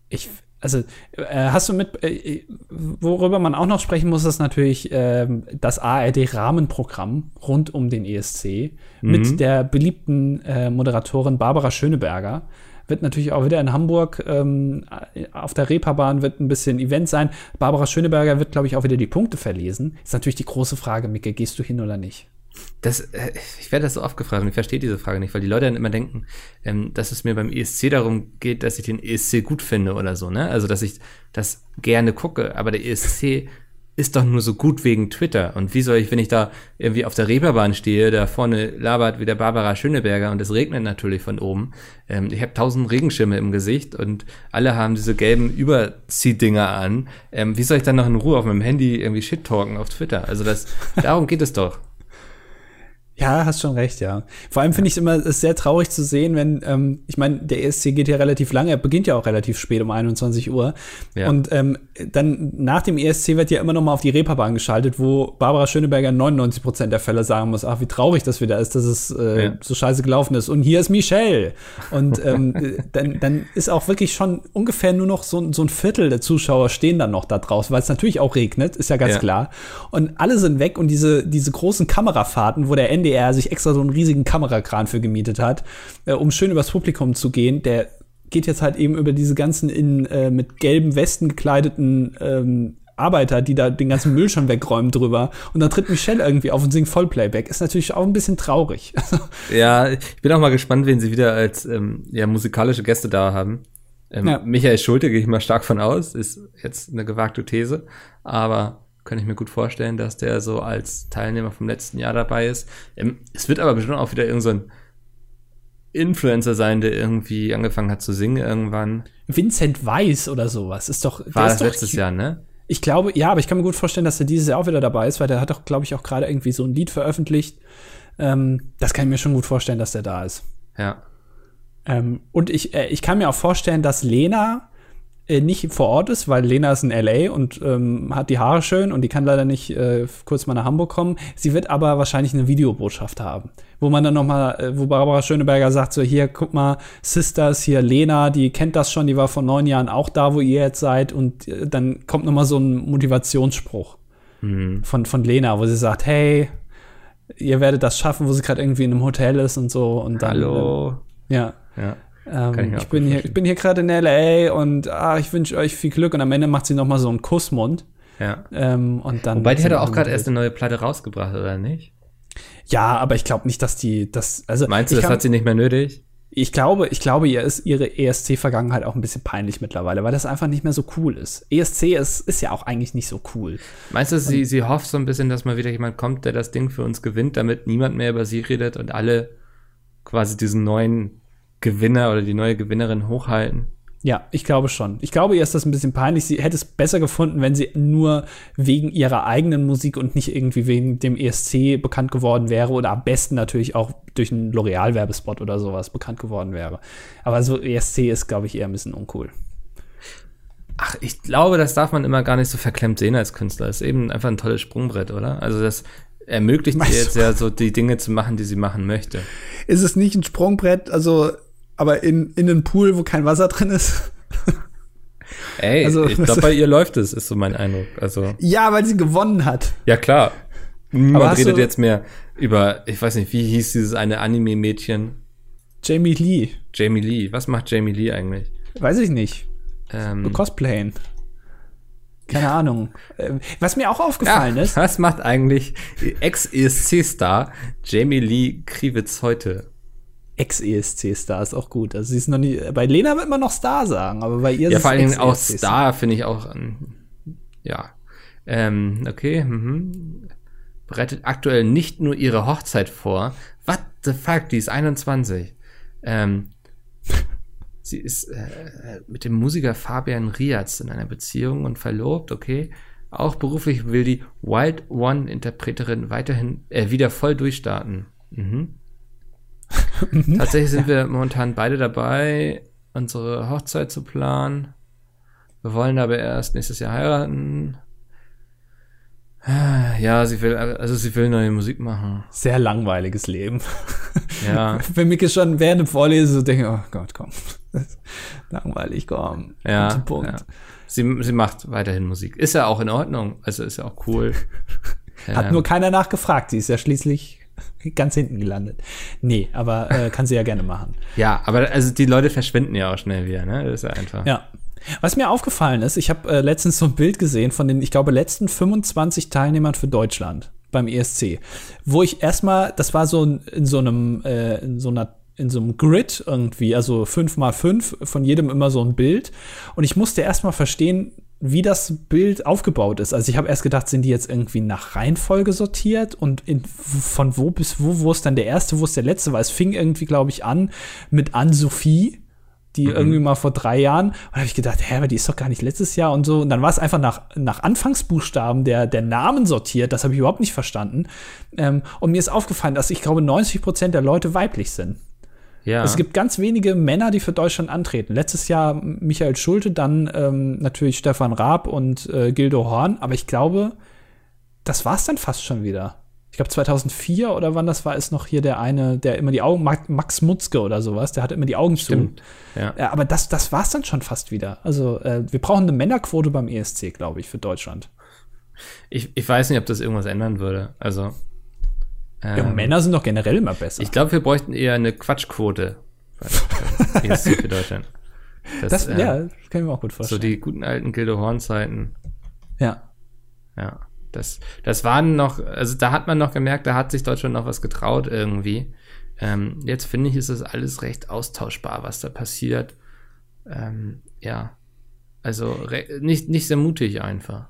ich, also äh, hast du mit, äh, worüber man auch noch sprechen muss, ist natürlich äh, das ARD-Rahmenprogramm rund um den ESC mhm. mit der beliebten äh, Moderatorin Barbara Schöneberger. Wird natürlich auch wieder in Hamburg ähm, auf der Reeperbahn wird ein bisschen Event sein. Barbara Schöneberger wird, glaube ich, auch wieder die Punkte verlesen. Ist natürlich die große Frage, Micke, gehst du hin oder nicht? Das, äh, ich werde das so oft gefragt und ich verstehe diese Frage nicht, weil die Leute dann immer denken, ähm, dass es mir beim ESC darum geht, dass ich den ESC gut finde oder so, ne? Also, dass ich das gerne gucke. Aber der ESC ist doch nur so gut wegen Twitter. Und wie soll ich, wenn ich da irgendwie auf der Reeperbahn stehe, da vorne labert wieder Barbara Schöneberger und es regnet natürlich von oben. Ähm, ich habe tausend Regenschirme im Gesicht und alle haben diese gelben Überziehdinger an. Ähm, wie soll ich dann noch in Ruhe auf meinem Handy irgendwie Shit talken auf Twitter? Also das, darum geht es doch. Ja, hast schon recht, ja. Vor allem finde ich es immer ist sehr traurig zu sehen, wenn, ähm, ich meine, der ESC geht ja relativ lange, er beginnt ja auch relativ spät um 21 Uhr. Ja. Und ähm, dann nach dem ESC wird ja immer noch mal auf die Reeperbahn geschaltet, wo Barbara Schöneberger 99 Prozent der Fälle sagen muss, ach, wie traurig das wieder ist, dass es äh, ja. so scheiße gelaufen ist. Und hier ist Michelle. Und ähm, dann, dann ist auch wirklich schon ungefähr nur noch so, so ein Viertel der Zuschauer stehen dann noch da draußen, weil es natürlich auch regnet, ist ja ganz ja. klar. Und alle sind weg und diese, diese großen Kamerafahrten, wo der Ende NDR sich extra so einen riesigen Kamerakran für gemietet hat, äh, um schön übers Publikum zu gehen, der geht jetzt halt eben über diese ganzen in äh, mit gelben Westen gekleideten ähm, Arbeiter, die da den ganzen Müll schon wegräumen drüber. Und dann tritt Michelle irgendwie auf und singt Vollplayback. Ist natürlich auch ein bisschen traurig. ja, ich bin auch mal gespannt, wen sie wieder als ähm, ja, musikalische Gäste da haben. Ähm, ja. Michael Schulte gehe ich mal stark von aus, ist jetzt eine gewagte These. Aber kann ich mir gut vorstellen, dass der so als Teilnehmer vom letzten Jahr dabei ist. Ähm, es wird aber bestimmt auch wieder irgend so ein Influencer sein, der irgendwie angefangen hat zu singen irgendwann. Vincent Weiss oder sowas ist doch. War das doch letztes Jahr, ne? Ich glaube, ja, aber ich kann mir gut vorstellen, dass er dieses Jahr auch wieder dabei ist, weil der hat doch, glaube ich, auch gerade irgendwie so ein Lied veröffentlicht. Ähm, das kann ich mir schon gut vorstellen, dass der da ist. Ja. Ähm, und ich, äh, ich kann mir auch vorstellen, dass Lena äh, nicht vor Ort ist, weil Lena ist in LA und ähm, hat die Haare schön und die kann leider nicht äh, kurz mal nach Hamburg kommen. Sie wird aber wahrscheinlich eine Videobotschaft haben, wo man dann noch mal, äh, wo Barbara Schöneberger sagt so hier, guck mal, Sisters, hier Lena, die kennt das schon, die war vor neun Jahren auch da, wo ihr jetzt seid und äh, dann kommt noch mal so ein Motivationsspruch mhm. von von Lena, wo sie sagt, hey, ihr werdet das schaffen, wo sie gerade irgendwie in einem Hotel ist und so und dann Hallo. Ja. Ja. Ähm, ich, ich bin hier, ich bin hier gerade in LA und ah, ich wünsche euch viel Glück. Und am Ende macht sie noch mal so einen Kussmund. Ja. Ähm, und dann Wobei die hat auch gerade erst eine neue Platte rausgebracht, oder nicht? Ja, aber ich glaube nicht, dass die das. Also meinst du, das kann, hat sie nicht mehr nötig? Ich glaube, ich glaube, ihr ist ihre ESC-Vergangenheit auch ein bisschen peinlich mittlerweile, weil das einfach nicht mehr so cool ist. ESC ist, ist ja auch eigentlich nicht so cool. Meinst du, sie, sie hofft so ein bisschen, dass mal wieder jemand kommt, der das Ding für uns gewinnt, damit niemand mehr über sie redet und alle quasi diesen neuen Gewinner oder die neue Gewinnerin hochhalten. Ja, ich glaube schon. Ich glaube, ihr ist das ein bisschen peinlich. Sie hätte es besser gefunden, wenn sie nur wegen ihrer eigenen Musik und nicht irgendwie wegen dem ESC bekannt geworden wäre oder am besten natürlich auch durch einen L'Oreal-Werbespot oder sowas bekannt geworden wäre. Aber so ESC ist, glaube ich, eher ein bisschen uncool. Ach, ich glaube, das darf man immer gar nicht so verklemmt sehen als Künstler. Das ist eben einfach ein tolles Sprungbrett, oder? Also das ermöglicht ihr jetzt ja so die Dinge zu machen, die sie machen möchte. Ist es nicht ein Sprungbrett? Also aber in, in einen Pool, wo kein Wasser drin ist. Ey, also, ich glaube, bei ihr läuft es, ist so mein Eindruck. Also, ja, weil sie gewonnen hat. Ja, klar. Niemand redet jetzt mehr über, ich weiß nicht, wie hieß dieses eine Anime-Mädchen? Jamie Lee. Jamie Lee. Was macht Jamie Lee eigentlich? Weiß ich nicht. Ähm, Cosplayen. Keine Ahnung. Ähm, was mir auch aufgefallen ja, ist. Was macht eigentlich Ex-ESC-Star Jamie Lee Kriwitz heute? Ex-ESC-Star ist auch gut. Also sie ist noch nie. Bei Lena wird man noch Star sagen, aber bei ihr ja, ist vor Dingen auch Star finde ich auch. Ja. Ähm, okay. Mhm. Bereitet aktuell nicht nur ihre Hochzeit vor. What the fuck? Die ist 21. Ähm, sie ist äh, mit dem Musiker Fabian Riaz in einer Beziehung und verlobt. Okay. Auch beruflich will die Wild One-Interpreterin weiterhin äh, wieder voll durchstarten. Mhm. Tatsächlich sind wir momentan beide dabei, unsere Hochzeit zu planen. Wir wollen aber erst nächstes Jahr heiraten. Ja, sie will, also sie will neue Musik machen. Sehr langweiliges Leben. Ja. Wenn ich schon während dem Vorlesen so denke, oh Gott, komm. Langweilig, komm. Ja. Punkt. Ja. Sie, sie macht weiterhin Musik. Ist ja auch in Ordnung. Also ist ja auch cool. Hat ähm. nur keiner nachgefragt. Sie ist ja schließlich ganz hinten gelandet. Nee, aber äh, kann sie ja gerne machen. Ja, aber also die Leute verschwinden ja auch schnell wieder, ne? Das ist ja einfach. Ja. Was mir aufgefallen ist, ich habe äh, letztens so ein Bild gesehen von den, ich glaube, letzten 25 Teilnehmern für Deutschland beim ESC, wo ich erstmal, das war so in so einem, äh, in so einer in so einem Grid irgendwie, also fünf mal fünf, von jedem immer so ein Bild. Und ich musste erstmal verstehen, wie das Bild aufgebaut ist. Also ich habe erst gedacht, sind die jetzt irgendwie nach Reihenfolge sortiert und in, von wo bis wo, wo ist dann der erste, wo ist der letzte? Weil es fing irgendwie, glaube ich, an mit Anne-Sophie, die mhm. irgendwie mal vor drei Jahren. Und da habe ich gedacht, hä, aber die ist doch gar nicht letztes Jahr und so. Und dann war es einfach nach, nach Anfangsbuchstaben der, der Namen sortiert. Das habe ich überhaupt nicht verstanden. Ähm, und mir ist aufgefallen, dass ich glaube, 90 Prozent der Leute weiblich sind. Ja. Es gibt ganz wenige Männer, die für Deutschland antreten. Letztes Jahr Michael Schulte, dann ähm, natürlich Stefan Raab und äh, Gildo Horn. Aber ich glaube, das war es dann fast schon wieder. Ich glaube 2004 oder wann das war, ist noch hier der eine, der immer die Augen, Max Mutzke oder sowas, der hat immer die Augen Stimmt. zu. Ja. ja. aber das, das war es dann schon fast wieder. Also äh, wir brauchen eine Männerquote beim ESC, glaube ich, für Deutschland. Ich, ich weiß nicht, ob das irgendwas ändern würde. Also ja, ähm, Männer sind doch generell immer besser. Ich glaube, wir bräuchten eher eine Quatschquote für Deutschland. Das, das äh, ja, das kann ich mir auch gut vorstellen. So die guten alten Gildo Horn-Zeiten. Ja. Ja. Das, das waren noch, also da hat man noch gemerkt, da hat sich Deutschland noch was getraut irgendwie. Ähm, jetzt finde ich, ist das alles recht austauschbar, was da passiert. Ähm, ja. Also nicht, nicht sehr mutig einfach.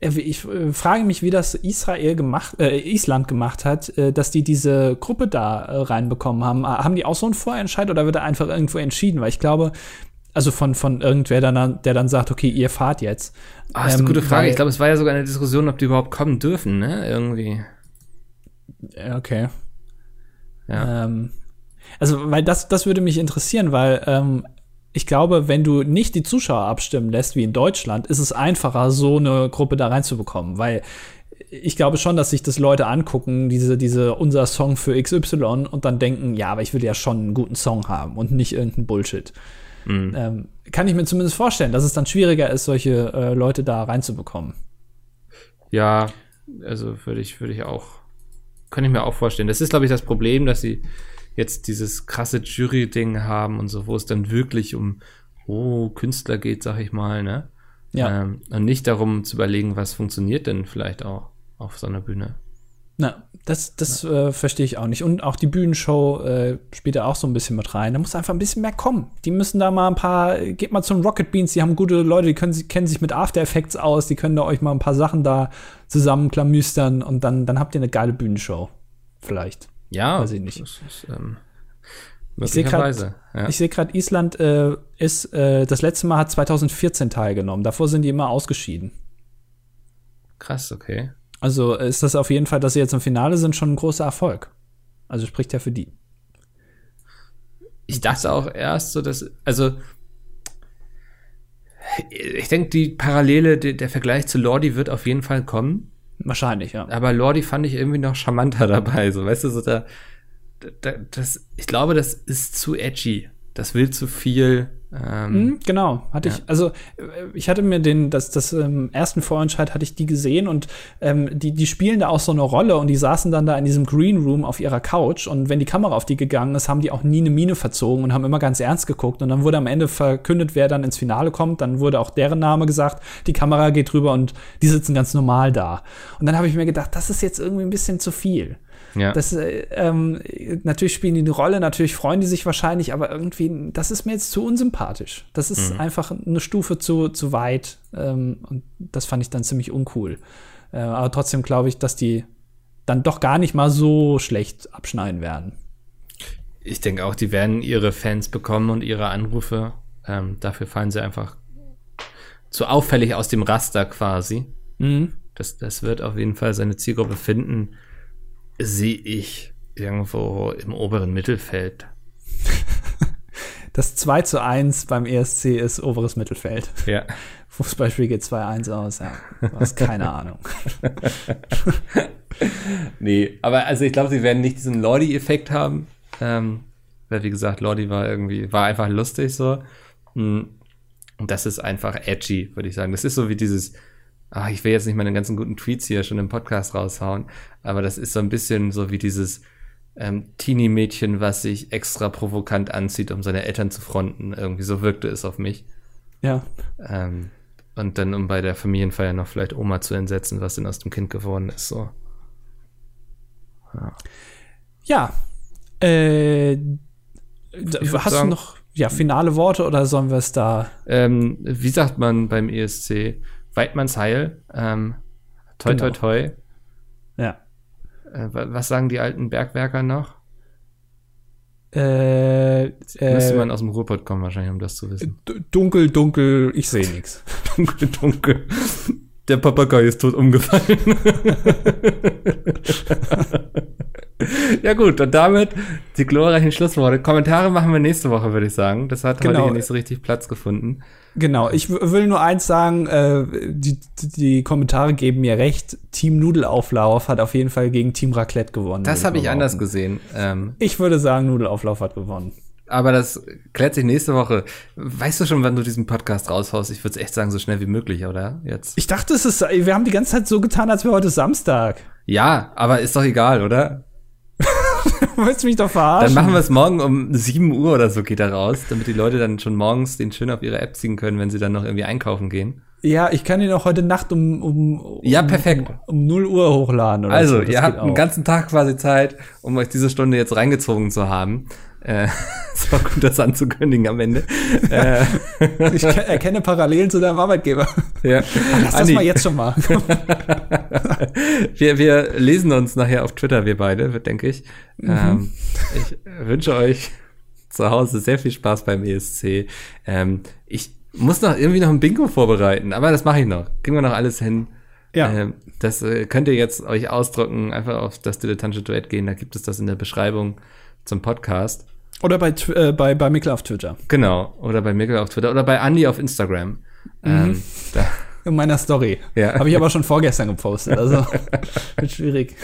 Äh, ich äh, frage mich, wie das Israel gemacht, äh, Island gemacht hat, äh, dass die diese Gruppe da äh, reinbekommen haben. Haben die auch so einen Vorentscheid oder wird er einfach irgendwo entschieden? Weil ich glaube, also von, von irgendwer, dann, der dann sagt, okay, ihr fahrt jetzt. Ah, ist eine ähm, gute Frage. ich glaube, es war ja sogar eine Diskussion, ob die überhaupt kommen dürfen, ne? Irgendwie. Okay. Ja. Ähm, Also, weil das, das würde mich interessieren, weil ähm, ich glaube, wenn du nicht die Zuschauer abstimmen lässt, wie in Deutschland, ist es einfacher, so eine Gruppe da reinzubekommen, weil ich glaube schon, dass sich das Leute angucken, diese, diese, unser Song für XY und dann denken, ja, aber ich will ja schon einen guten Song haben und nicht irgendeinen Bullshit. Mhm. Ähm, kann ich mir zumindest vorstellen, dass es dann schwieriger ist, solche äh, Leute da reinzubekommen. Ja, also würde ich, würde ich auch, kann ich mir auch vorstellen. Das ist, glaube ich, das Problem, dass sie jetzt dieses krasse Jury-Ding haben und so, wo es dann wirklich um, oh, Künstler geht, sag ich mal, ne? Ja. Ähm, und nicht darum zu überlegen, was funktioniert denn vielleicht auch auf so einer Bühne. Na, das, das ja. äh, verstehe ich auch nicht. Und auch die Bühnenshow äh, spielt da auch so ein bisschen mit rein. Da muss einfach ein bisschen mehr kommen. Die müssen da mal ein paar, geht mal zum Rocket Beans, die haben gute Leute, die können, kennen sich mit After Effects aus, die können da euch mal ein paar Sachen da zusammenklamüstern und dann, dann habt ihr eine geile Bühnenshow. Vielleicht. Ja, weiß ich nicht. Ist, ähm, ich sehe gerade, ja. ich Island äh, ist äh, das letzte Mal hat 2014 teilgenommen. Davor sind die immer ausgeschieden. Krass, okay. Also ist das auf jeden Fall, dass sie jetzt im Finale sind, schon ein großer Erfolg. Also spricht ja für die. Ich dachte auch erst so, dass, also ich denke, die Parallele, der, der Vergleich zu Lordi wird auf jeden Fall kommen. Wahrscheinlich, ja. Aber Lordi fand ich irgendwie noch charmanter dabei, so, weißt du, so da, da das, ich glaube, das ist zu edgy. Das will zu viel ähm, mhm, genau, hatte ja. ich, also äh, ich hatte mir den, das, das ähm, ersten Vorentscheid hatte ich die gesehen und ähm, die, die spielen da auch so eine Rolle und die saßen dann da in diesem Green Room auf ihrer Couch und wenn die Kamera auf die gegangen ist, haben die auch nie eine Miene verzogen und haben immer ganz ernst geguckt und dann wurde am Ende verkündet, wer dann ins Finale kommt, dann wurde auch deren Name gesagt, die Kamera geht drüber und die sitzen ganz normal da. Und dann habe ich mir gedacht, das ist jetzt irgendwie ein bisschen zu viel. Ja. Das, äh, ähm, natürlich spielen die eine Rolle, natürlich freuen die sich wahrscheinlich, aber irgendwie, das ist mir jetzt zu unsympathisch. Das ist mhm. einfach eine Stufe zu, zu weit. Ähm, und das fand ich dann ziemlich uncool. Äh, aber trotzdem glaube ich, dass die dann doch gar nicht mal so schlecht abschneiden werden. Ich denke auch, die werden ihre Fans bekommen und ihre Anrufe. Ähm, dafür fallen sie einfach zu auffällig aus dem Raster quasi. Mhm. Das, das wird auf jeden Fall seine Zielgruppe finden sehe ich irgendwo im oberen Mittelfeld. Das 2 zu 1 beim ESC ist oberes Mittelfeld. Ja. Fußballspiel geht 2-1 aus, ja. Du hast keine Ahnung. nee, aber also ich glaube, sie werden nicht diesen Lordi-Effekt haben. Ähm, weil, wie gesagt, Lordi war irgendwie, war einfach lustig so. Hm. Und das ist einfach edgy, würde ich sagen. Das ist so wie dieses, ach, ich will jetzt nicht meine ganzen guten Tweets hier schon im Podcast raushauen, aber das ist so ein bisschen so wie dieses ähm, Teenie-Mädchen, was sich extra provokant anzieht, um seine Eltern zu fronten. Irgendwie so wirkte es auf mich. Ja. Ähm, und dann, um bei der Familienfeier noch vielleicht Oma zu entsetzen, was denn aus dem Kind geworden ist, so. Ja. ja äh, hast sagen, du noch ja, finale Worte oder sollen wir es da? Ähm, wie sagt man beim ESC? Weidmannsheil. Ähm, toi, genau. toi, toi. Ja. Äh, was sagen die alten Bergwerker noch? Äh, Müsste äh, man aus dem Ruhrpott kommen, wahrscheinlich, um das zu wissen. Dunkel, dunkel, ich sehe nichts. dunkel, dunkel. Der Papagei ist tot umgefallen. ja gut, und damit die glorreichen Schlussworte. Kommentare machen wir nächste Woche, würde ich sagen. Das hat genau. heute hier nicht so richtig Platz gefunden. Genau, ich will nur eins sagen, äh, die, die Kommentare geben mir recht. Team Nudelauflauf hat auf jeden Fall gegen Team Raclette gewonnen. Das habe ich anders gesehen. Ähm, ich würde sagen, Nudelauflauf hat gewonnen. Aber das klärt sich nächste Woche. Weißt du schon, wann du diesen Podcast raushaust? Ich würde es echt sagen, so schnell wie möglich, oder? Jetzt. Ich dachte, es ist, wir haben die ganze Zeit so getan, als wäre heute Samstag. Ja, aber ist doch egal, oder? Willst du mich doch verarschen? Dann machen wir es morgen um 7 Uhr oder so geht er raus, damit die Leute dann schon morgens den schön auf ihre App ziehen können, wenn sie dann noch irgendwie einkaufen gehen. Ja, ich kann ihn auch heute Nacht um, um, um ja, perfekt. Um, um 0 Uhr hochladen. Oder also, so. ihr habt einen ganzen Tag quasi Zeit, um euch diese Stunde jetzt reingezogen zu haben. Äh, es war gut, das anzukündigen am Ende. äh. Ich erkenne Parallelen zu deinem Arbeitgeber. Ja. Lass das mal jetzt schon mal. wir, wir lesen uns nachher auf Twitter, wir beide, denke ich. Mhm. Ähm, ich wünsche euch zu Hause sehr viel Spaß beim ESC. Ähm, ich muss noch irgendwie noch ein Bingo vorbereiten, aber das mache ich noch. Kriegen wir noch alles hin. Ja. Ähm, das äh, könnt ihr jetzt euch ausdrucken, einfach auf das dilettantische Duett gehen, da gibt es das in der Beschreibung zum Podcast. Oder bei, äh, bei, bei Mikkel auf Twitter. Genau. Oder bei Mikkel auf Twitter. Oder bei Andy auf Instagram. Mhm. Ähm, In meiner Story. Ja. Habe ich aber schon vorgestern gepostet. Also wird schwierig.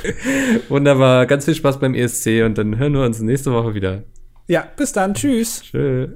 Wunderbar. Ganz viel Spaß beim ESC und dann hören wir uns nächste Woche wieder. Ja, bis dann. Tschüss. Tschüss.